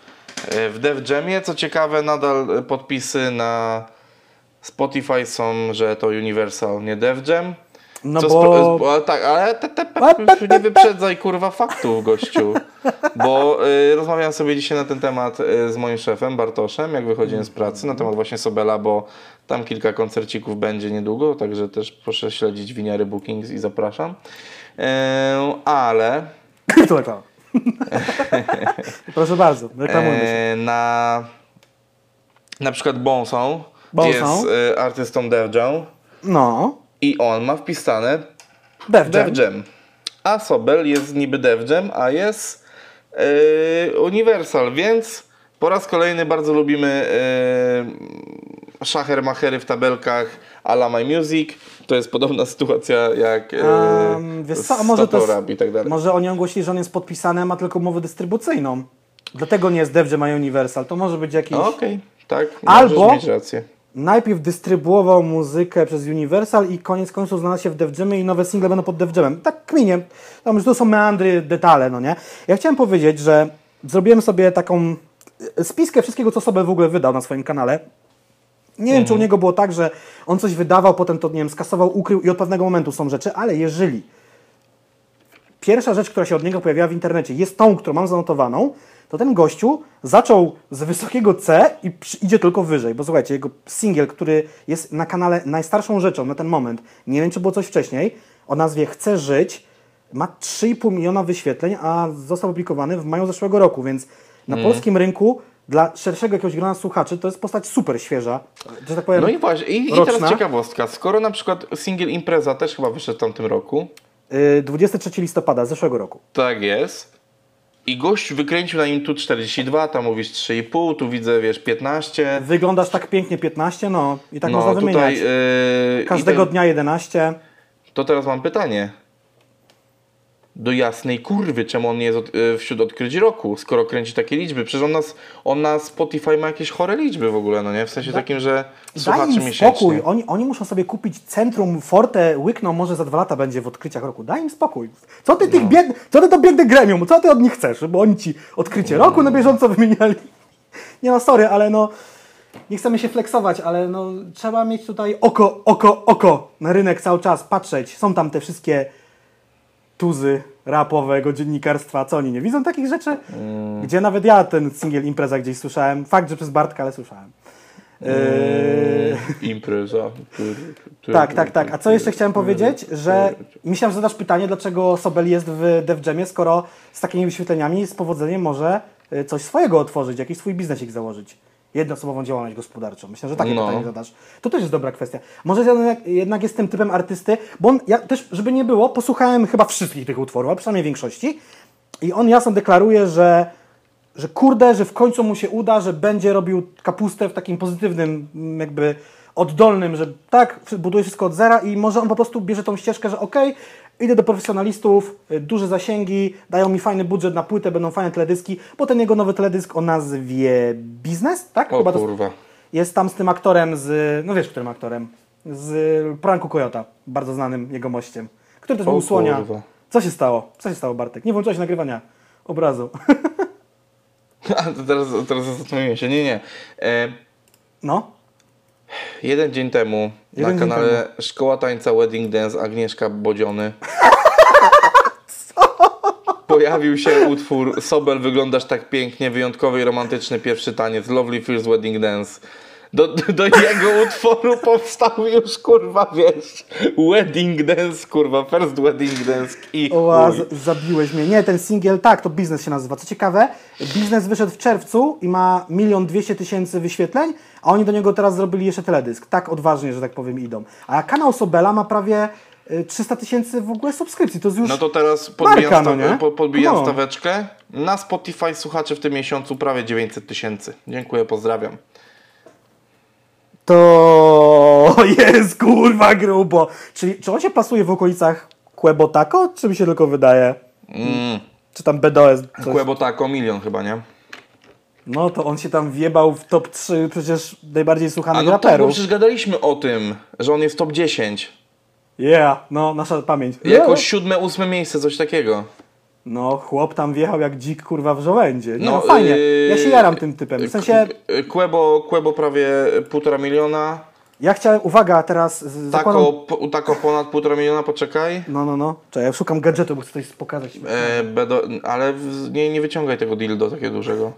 y, w Def Jamie. Co ciekawe, nadal podpisy na Spotify są, że to Universal, nie Def Jam. No Co bo... spro- bo tak, ale te, te, te, nie wyprzedzaj kurwa faktów, gościu. Bo y, rozmawiałem sobie dzisiaj na ten temat y, z moim szefem Bartoszem, jak wychodziłem z pracy, na temat właśnie Sobela, bo tam kilka koncercików będzie niedługo, także też proszę śledzić winiary Bookings i zapraszam. E, ale To reklama. Proszę bardzo, reklamujmy się. e, na na przykład Bonsą Bonsą. jest y, artystą Def Jam No, i on ma wpisane Def Jam. Def Jam. A Sobel jest niby Def Jam, a jest Universal, więc po raz kolejny bardzo lubimy szacher-machery w tabelkach a la My Music. To jest podobna sytuacja jak Um, wiesz co, a może to jest, i tak dalej. może oni ogłosili, że on jest podpisany, ma tylko umowę dystrybucyjną. Dlatego nie jest Jam, a Universal. To może być jakiś... Okej, tak, Albo- mieć rację. Najpierw dystrybuował muzykę przez Universal i koniec końców znalazł się w Jamie i nowe single będą pod Jamem. Tak kminie. Tam już to są meandry, detale, no nie? Ja chciałem powiedzieć, że zrobiłem sobie taką e, spiskę wszystkiego, co sobie w ogóle wydał na swoim kanale. Nie wiem, czy u niego było tak, że on coś wydawał, potem to, nie wiem, skasował, ukrył i od pewnego momentu są rzeczy, ale jeżeli pierwsza rzecz, która się od niego pojawiła w internecie, jest tą, którą mam zanotowaną, to ten gościu zaczął z wysokiego C i idzie tylko wyżej. Bo słuchajcie, jego singiel, który jest na kanale najstarszą rzeczą na ten moment, nie wiem, czy było coś wcześniej, o nazwie Chcę żyć, ma 3,5 miliona wyświetleń, a został opublikowany w maju zeszłego roku, więc na Mhm. polskim rynku dla szerszego jakiegoś grona słuchaczy to jest postać super świeża, że tak powiem. No i właśnie, i, i teraz ciekawostka. Skoro na przykład singiel Impreza też chyba wyszedł w tamtym roku, y, 23 listopada zeszłego roku. Tak jest. I gość wykręcił na nim tu 42, tam mówisz 3,5, tu widzę, wiesz, 15. Wyglądasz tak pięknie 15, no i tak no można wymieniać. tutaj. Yy, Każdego ten, dnia 11. To teraz mam pytanie. Do jasnej kurwy, czemu on nie jest od, yy, wśród odkryć roku, skoro kręci takie liczby? Przecież on nas, on na Spotify ma jakieś chore liczby w ogóle, no nie? W sensie takim, że Daj słuchaczy im miesięcznie. spokój. Oni, oni muszą sobie kupić centrum Forte, łykną może za dwa lata będzie w odkryciach roku. Daj im spokój. Co ty, No. tych bied... Co ty to biedny gremium? Co ty od nich chcesz? Żeby oni ci odkrycie roku na bieżąco wymieniali? Nie no, sorry, ale no... Nie chcemy się flexować, ale no trzeba mieć tutaj oko, oko, oko na rynek cały czas, patrzeć. Są tam te wszystkie tuzy rapowego dziennikarstwa, co oni nie widzą takich rzeczy? Mm. Gdzie nawet ja ten singiel impreza gdzieś słyszałem. Fakt, że przez Bartka, ale słyszałem. Eee, Impreza. tak, tak, tak. A co jeszcze chciałem powiedzieć? Że myślałem, że zadasz pytanie, dlaczego Sobel jest w Def Jamie, skoro z takimi wyświetleniami z powodzeniem może y, coś swojego otworzyć, jakiś swój biznesik założyć. Jednoosobową działalność gospodarczą. Myślę, że takie No. pytanie zadasz. To też jest dobra kwestia. Może jednak, jednak jest tym typem artysty, bo on, ja też, żeby nie było, posłuchałem chyba wszystkich tych utworów, a przynajmniej większości. I on jasno deklaruje, że, że kurde, że w końcu mu się uda, że będzie robił kapustę w takim pozytywnym, mm, jakby oddolnym, że tak, buduje wszystko od zera i może on po prostu bierze tą ścieżkę, że okej, idę do profesjonalistów, y, duże zasięgi, dają mi fajny budżet na płytę, będą fajne teledyski, bo ten jego nowy teledysk o nazwie Biznes, tak? O to, kurwa. Jest tam z tym aktorem z, no wiesz, którym aktorem? Z Pranku Kojota, bardzo znanym jego mościem, który też O był słonia. kurwa. Co się stało? Co się stało, Bartek? Nie włączyłeś nagrywania obrazu. A, to teraz, teraz zastanowiłem się. Nie, nie. E, No, jeden dzień temu Jeden na dzień kanale Szkoła Tańca Wedding Dance Agnieszka Bodziony pojawił się utwór Sobel, wyglądasz tak pięknie, wyjątkowy i romantyczny pierwszy taniec, Lovely Feels Wedding Dance. Do, do jego utworu powstał już, kurwa, wiesz, Wedding Dance, kurwa, First Wedding Dance i Oła, zabiłeś mnie. Nie, ten singiel, tak, to biznes się nazywa. Co ciekawe, biznes wyszedł w czerwcu i ma milion dwieście tysięcy wyświetleń, a oni do niego teraz zrobili jeszcze teledysk. Tak odważnie, że tak powiem, idą. A kanał Sobela ma prawie y, 300 tysięcy w ogóle subskrypcji. To jest już... No to teraz podbijam, Marka, no po- podbijam No. staweczkę. Na Spotify słuchaczy w tym miesiącu prawie 900 tysięcy. Dziękuję, pozdrawiam. To jest kurwa grubo. Czyli czy on się pasuje w okolicach Quebotako, czy mi się tylko wydaje? Mm. Czy tam BDOS? Tako milion chyba, nie? No to on się tam wjebał w top 3 przecież najbardziej A słuchanych no tak, bo raperów. przecież gadaliśmy o tym, że on jest top 10. Yeah, no nasza pamięć. Jakoś siódme, ósme miejsce, coś takiego. No, chłop tam wjechał jak dzik kurwa w żołędzie. Nie, no, No, fajnie. yy, Ja się jaram tym typem. W sensie, Kłebo, Kłebo prawie półtora miliona. ja chciałem, uwaga, teraz z- zakładam... Tako, po, tako ponad półtora miliona, poczekaj. No, no, no. Czekaj, ja szukam gadżetu, bo chcę coś pokazać. E, bedo, ale nie, nie wyciągaj tego dildo takiego dużego.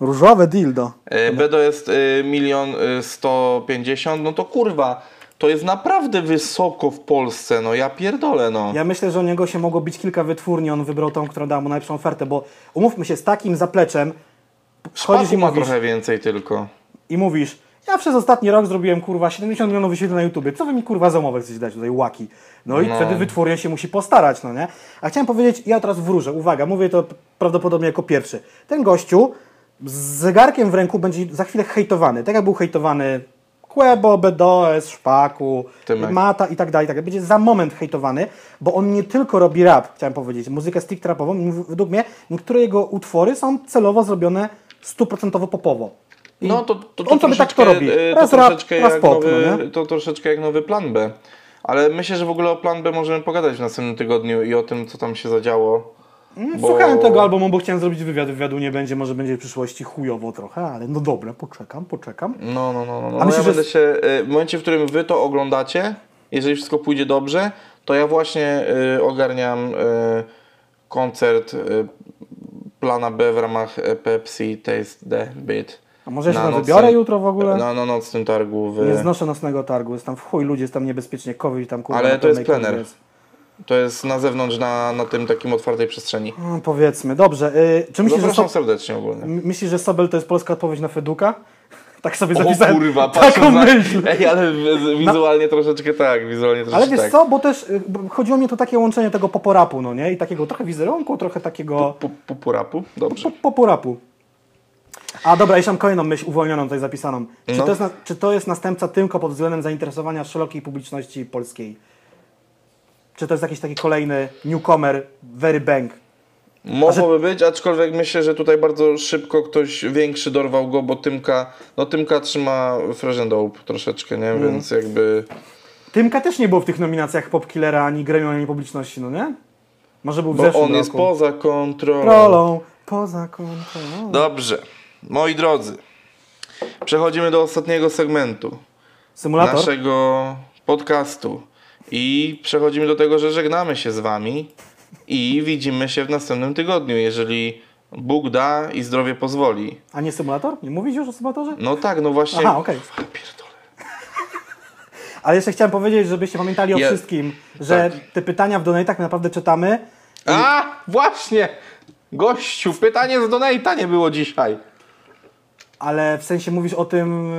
Różowe dildo. E, Bedo jest y, milion y, sto pięćdziesiąt, no to kurwa, to jest naprawdę wysoko w Polsce, no ja pierdolę, no. Ja myślę, że o niego się mogło bić kilka wytwórni, on wybrał tą, która dała mu najlepszą ofertę, bo umówmy się, z takim zapleczem chodzisz i ma mówisz, trochę więcej tylko. i mówisz, ja przez ostatni rok zrobiłem kurwa 70 milionów wyświetleń na YouTubie, co wy mi kurwa za umowę chcecie dać tutaj, łaki? No i No. wtedy wytwórnia się musi postarać, no nie? A chciałem powiedzieć, ja teraz wróżę, uwaga, mówię to prawdopodobnie jako pierwszy. Ten gościu z zegarkiem w ręku będzie za chwilę hejtowany, tak jak był hejtowany Quebo, BDOS, Szpaku, Tymek. Mata i tak dalej, tak dalej. Będzie za moment hejtowany, bo on nie tylko robi rap, chciałem powiedzieć, muzykę stricte rapową, m- według mnie niektóre jego utwory są celowo zrobione stuprocentowo popowo. I No to, to, to on sobie tak to robi. y, Raz to rap, raz pop, nowy, no? To troszeczkę jak nowy plan B. Ale myślę, że w ogóle o plan B możemy pogadać w następnym tygodniu i o tym, co tam się zadziało. Bo- Słuchałem tego albumu, bo chciałem zrobić wywiad. Wywiadu nie będzie, może będzie w przyszłości chujowo trochę, ale no dobra, poczekam, poczekam. No, no, no. no, no. A myślisz, ja że- będę się, y, w momencie, w którym wy to oglądacie, jeżeli wszystko pójdzie dobrze, to ja właśnie y, ogarniam y, koncert y, plana B w ramach y, Pepsi Taste the Beat. A może ja się Na tam wybiorę jutro w ogóle? Na, na nocnym targu. W, Nie znoszę nocnego targu, jest tam w chuj, ludzie jest tam niebezpiecznie, COVID tam kurwa. Ale to jest plener. kurwie To jest na zewnątrz, na, na tym takim otwartej przestrzeni. No, powiedzmy, dobrze. Y, czy myślisz że, Zapraszam so, serdecznie ogólnie. myślisz, że Sobel to jest polska odpowiedź na Feduka? Tak sobie O zapisałem. kurwa, taką na... myśl. Ej, ale wizualnie troszeczkę tak, wizualnie Ale troszeczkę wiesz tak. co, bo też y, chodziło mi o to takie łączenie tego poporapu, no nie? I takiego trochę wizerunku, trochę takiego Pu- pu- Purapu? Dobrze. po, poporapu. A dobra, jeszcze mam kolejną myśl uwolnioną tutaj zapisaną. Czy, No. to jest czy to jest następca tylko pod względem zainteresowania szerokiej publiczności polskiej? Czy to jest jakiś taki kolejny newcomer, very bang? Mogłoby być, aczkolwiek myślę, że tutaj bardzo szybko ktoś większy dorwał go, bo Tymka, no Tymka trzyma Fresh and Dope troszeczkę, nie? Mm. Więc jakby... Tymka też nie było w tych nominacjach Pop Killera, ani Grammy, ani publiczności, no nie? Może był w Bo on jest roku. poza kontrolą. Rolą, poza kontrolą. Dobrze. Moi drodzy, przechodzimy do ostatniego segmentu Symulator? naszego podcastu. I przechodzimy do tego, że żegnamy się z wami i widzimy się w następnym tygodniu, jeżeli Bóg da i zdrowie pozwoli. A nie symulator? Nie mówisz już o symulatorze? No tak, no właśnie. Aha, okej. Pierdolę. Ale jeszcze chciałem powiedzieć, żebyście pamiętali o Ja- wszystkim, że tak. te pytania w donatach naprawdę czytamy. A, właśnie! Gościu, pytanie z Donate'a nie było dzisiaj. Ale w sensie mówisz o tym.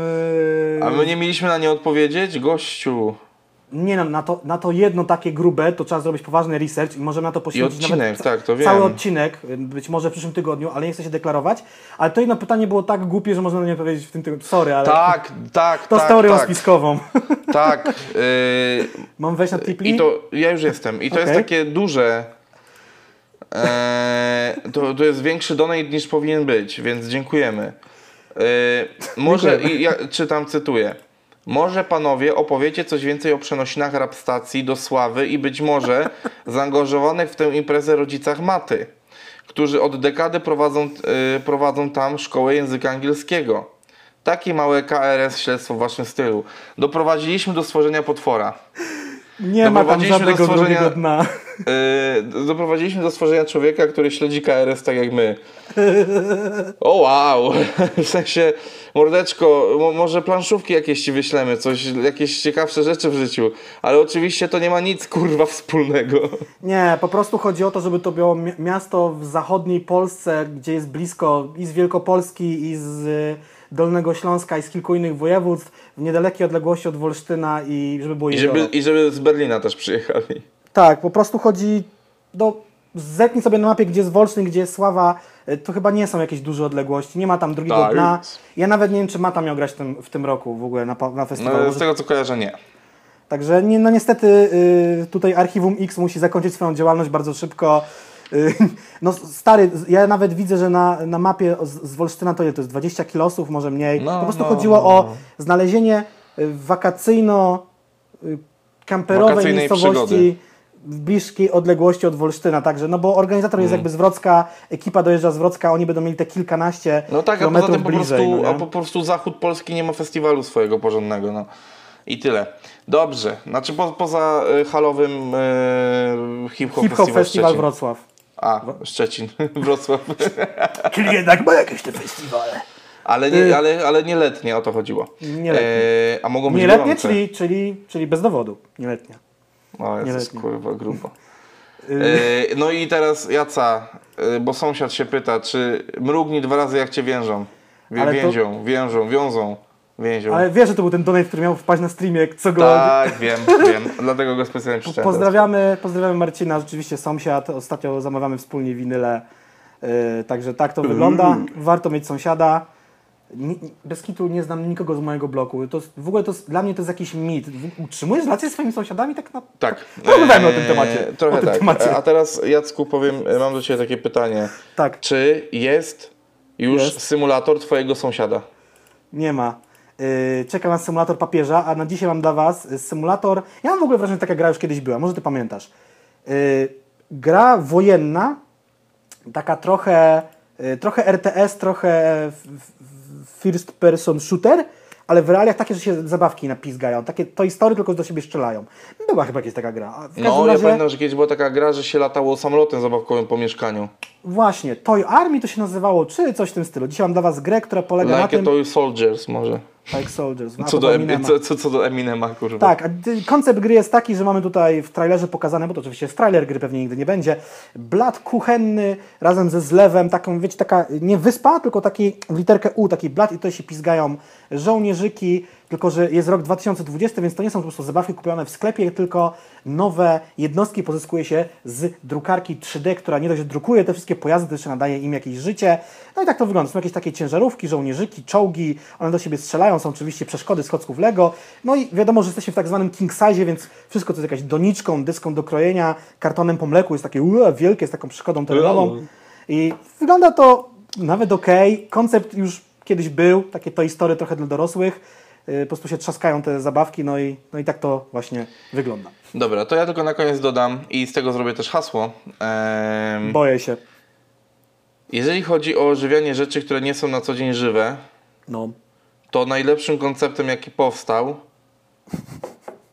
Yy... A my nie mieliśmy na nie odpowiedzieć? Gościu. Nie no, na to, na to jedno takie grube, to trzeba zrobić poważny research i możemy na to poświęcić odcinek, nawet tak, to cały wiem. odcinek, y, być może w przyszłym tygodniu, ale nie chcę się deklarować. Ale to jedno pytanie było tak głupie, że można na nie odpowiedzieć w tym tygodniu. Sorry, ale Tak, tak, to tak, z teorią tak, spiskową. tak. Yy, Mam wejść na Tipli? I to, ja już jestem. I to jest Okej. takie duże. E, to, to jest większy donate niż powinien być, więc dziękujemy. Yy, może, i ja czytam, cytuję. Może panowie opowiecie coś więcej o przenosinach rap stacji do sławy i być może zaangażowanych w tę imprezę rodzicach Maty, którzy od dekady prowadzą, yy, prowadzą tam szkołę języka angielskiego. Takie małe KRS śledztwo w waszym stylu. Doprowadziliśmy do stworzenia potwora. Nie ma tam żadnego drugiego dna. Yy, doprowadziliśmy do stworzenia człowieka, który śledzi KRS tak jak my. O wow! W sensie, mordeczko, mo- może planszówki jakieś ci wyślemy, coś, jakieś ciekawsze rzeczy w życiu, ale oczywiście to nie ma nic kurwa wspólnego. Nie, po prostu chodzi o to, żeby to było mi- miasto w zachodniej Polsce, gdzie jest blisko i z Wielkopolski, i z Dolnego Śląska, i z kilku innych województw, w niedalekiej odległości od Wolsztyna i żeby było I żeby, I żeby z Berlina też przyjechali. Tak, po prostu chodzi do... Zetnij sobie na mapie, gdzie jest Wolsztyn, gdzie jest Sława, y, to chyba nie są jakieś duże odległości, nie ma tam drugiego Tak. dna. Ja nawet nie wiem, czy Mata miał grać w tym, w tym roku w ogóle na, na festiwalu. No, z tego co kojarzę, nie. Także no niestety y, tutaj Archiwum X musi zakończyć swoją działalność bardzo szybko. Y, no stary, ja nawet widzę, że na, na mapie z, Wolsztyna to, to jest 20 kilosów, może mniej. No, po prostu no, chodziło no, o no. znalezienie y, wakacyjno y, miejscowości przygody. w bliskiej odległości od Wolsztyna. Także, no bo organizator jest jakby z Wrocka, ekipa dojeżdża z Wrocka, oni będą mieli te kilkanaście No tak, a kilometrów tym po bliżej. prostu, no, a po prostu zachód Polski nie ma festiwalu swojego porządnego, no. I tyle. Dobrze, znaczy po, poza halowym y, hip-hop, festiwal, Festiwal Szczecin. Wrocław. A, Szczecin, Wrocław. Czyli jednak ma jakieś te festiwale. Ale Y. nie, ale, ale nie letnie, o to chodziło. Nieletnie. E, a mogą być Nieletnie, gorące. czyli, czyli, czyli bez dowodu. Nieletnia. O, nieletnie. kurwa, grubo. Y. E, no i teraz Jaca, e, bo sąsiad się pyta, czy mrugnij dwa razy jak cię więżą. Wie, to- więzią, więżą, wiążą, więzią. Ale wiesz, że to był ten donate, który miał wpaść na streamie co go. Tak, wiem, wiem. Dlatego go specjalnie przeczytałem. Pozdrawiamy, pozdrawiamy Marcina, rzeczywiście sąsiad. Ostatnio zamawiamy wspólnie winyle. Yy, także tak to wygląda. Warto mieć sąsiada. Ni- Bez kitu nie znam nikogo z mojego bloku. To w ogóle to dla mnie to jest jakiś mit. Utrzymujesz relacje ze swoimi sąsiadami? Tak na... Tak. Porozmawiajmy o tym temacie. Trochę O tym tak. temacie. A teraz Jacku powiem, mam do Ciebie takie pytanie. Tak, Czy jest już Jest. symulator Twojego sąsiada? nie ma. Yy, czekam na symulator papieża, a na dzisiaj mam dla Was y, symulator. Ja mam w ogóle wrażenie, że taka gra już kiedyś była, może Ty pamiętasz. Yy, gra wojenna, taka trochę, y, trochę RTS, trochę first person shooter, ale w realiach takie, że się zabawki napizgają. Takie to historie tylko do siebie strzelają. Była chyba jakaś taka gra. No, ja razie, pamiętam, że kiedyś była taka gra, że się latało samolotem zabawkowym po mieszkaniu. właśnie, Toy Army to się nazywało, czy coś w tym stylu. Dzisiaj mam dla Was grę, która polega na Like tym... to Soldiers może. Like Soldiers. a Co to do, do em, Eminema. co, co, co do Eminema, kurwa. Tak, koncept gry jest taki, że mamy tutaj w trailerze pokazane, bo to oczywiście jest trailer, gry pewnie nigdy nie będzie, blat kuchenny razem ze zlewem, taką, wiecie, taka nie wyspa, tylko taki w literkę U, taki blat i tutaj się pizgają żołnierzyki, tylko że jest rok 2020, więc to nie są po prostu zabawki kupione w sklepie, tylko nowe jednostki pozyskuje się z drukarki 3D, która nie dość, drukuje te wszystkie pojazdy, to jeszcze nadaje im jakieś życie. No i tak to wygląda. Są jakieś takie ciężarówki, żołnierzyki, czołgi, one do siebie strzelają, są oczywiście przeszkody z klocków Lego. No i wiadomo, że jesteśmy w tak zwanym king size, więc wszystko to jest jakaś doniczką, dyską do krojenia, kartonem po mleku, jest takie ue, wielkie, z taką przeszkodą terenową. I wygląda to nawet ok. Koncept już kiedyś był, takie to historie trochę dla dorosłych. Yy, Po prostu się trzaskają te zabawki, no i, no i tak to właśnie wygląda. Dobra, to ja tylko na koniec dodam i z tego zrobię też hasło. Em, Boję się. jeżeli chodzi o ożywianie rzeczy, które nie są na co dzień żywe, No. to najlepszym konceptem, jaki powstał,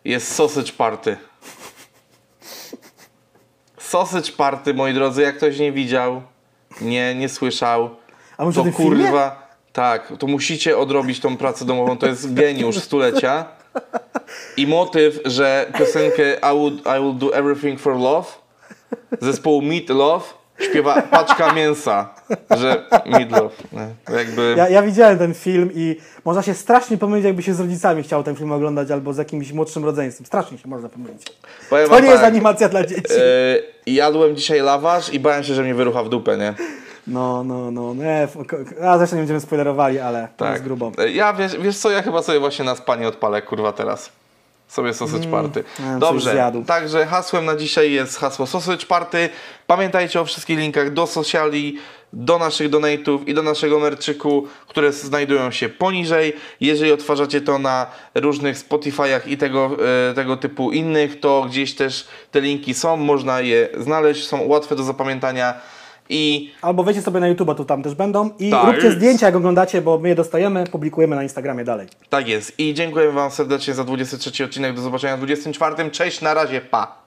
jest sausage party. Sausage party, moi drodzy, jak ktoś nie widział, nie, nie słyszał, A może to tym filmie? Tak, to musicie odrobić tą pracę domową, to jest geniusz stulecia. I motyw, że piosenkę I, would, I will do everything for love zespołu Meat Love śpiewa paczka mięsa, że Meat Love. Nie, Jakby... Ja, ja widziałem ten film i można się strasznie pomylić, jakby się z rodzicami chciał ten film oglądać albo z jakimś młodszym rodzeństwem. Strasznie się można pomylić. Powiem To nie jest tak, animacja dla dzieci. e, jadłem dzisiaj lawasz i bałem się, że mnie wyrucha w dupę, nie? No, no, no. Nie, ko- a zresztą nie będziemy spoilerowali, ale to Tak. jest grubo. E, Ja wiesz, wiesz co, ja chyba sobie właśnie na spanie odpalę, kurwa, teraz. Sobie sausage party. ja coś Dobrze, także hasłem na dzisiaj jest hasło sausage party. Pamiętajcie o wszystkich linkach do sociali, do naszych donate'ów i do naszego merczyku, które znajdują się poniżej. Jeżeli odtwarzacie to na różnych Spotify'ach i tego, e, tego typu innych, to gdzieś też te linki są, można je znaleźć, są łatwe do zapamiętania i Albo wejdźcie sobie na YouTube, to tam też będą. I Tak róbcie jest. zdjęcia, jak oglądacie, bo my je dostajemy, publikujemy na Instagramie dalej. tak jest. I dziękuję Wam serdecznie za 23 odcinek. Do zobaczenia w 24. Cześć, na razie, pa!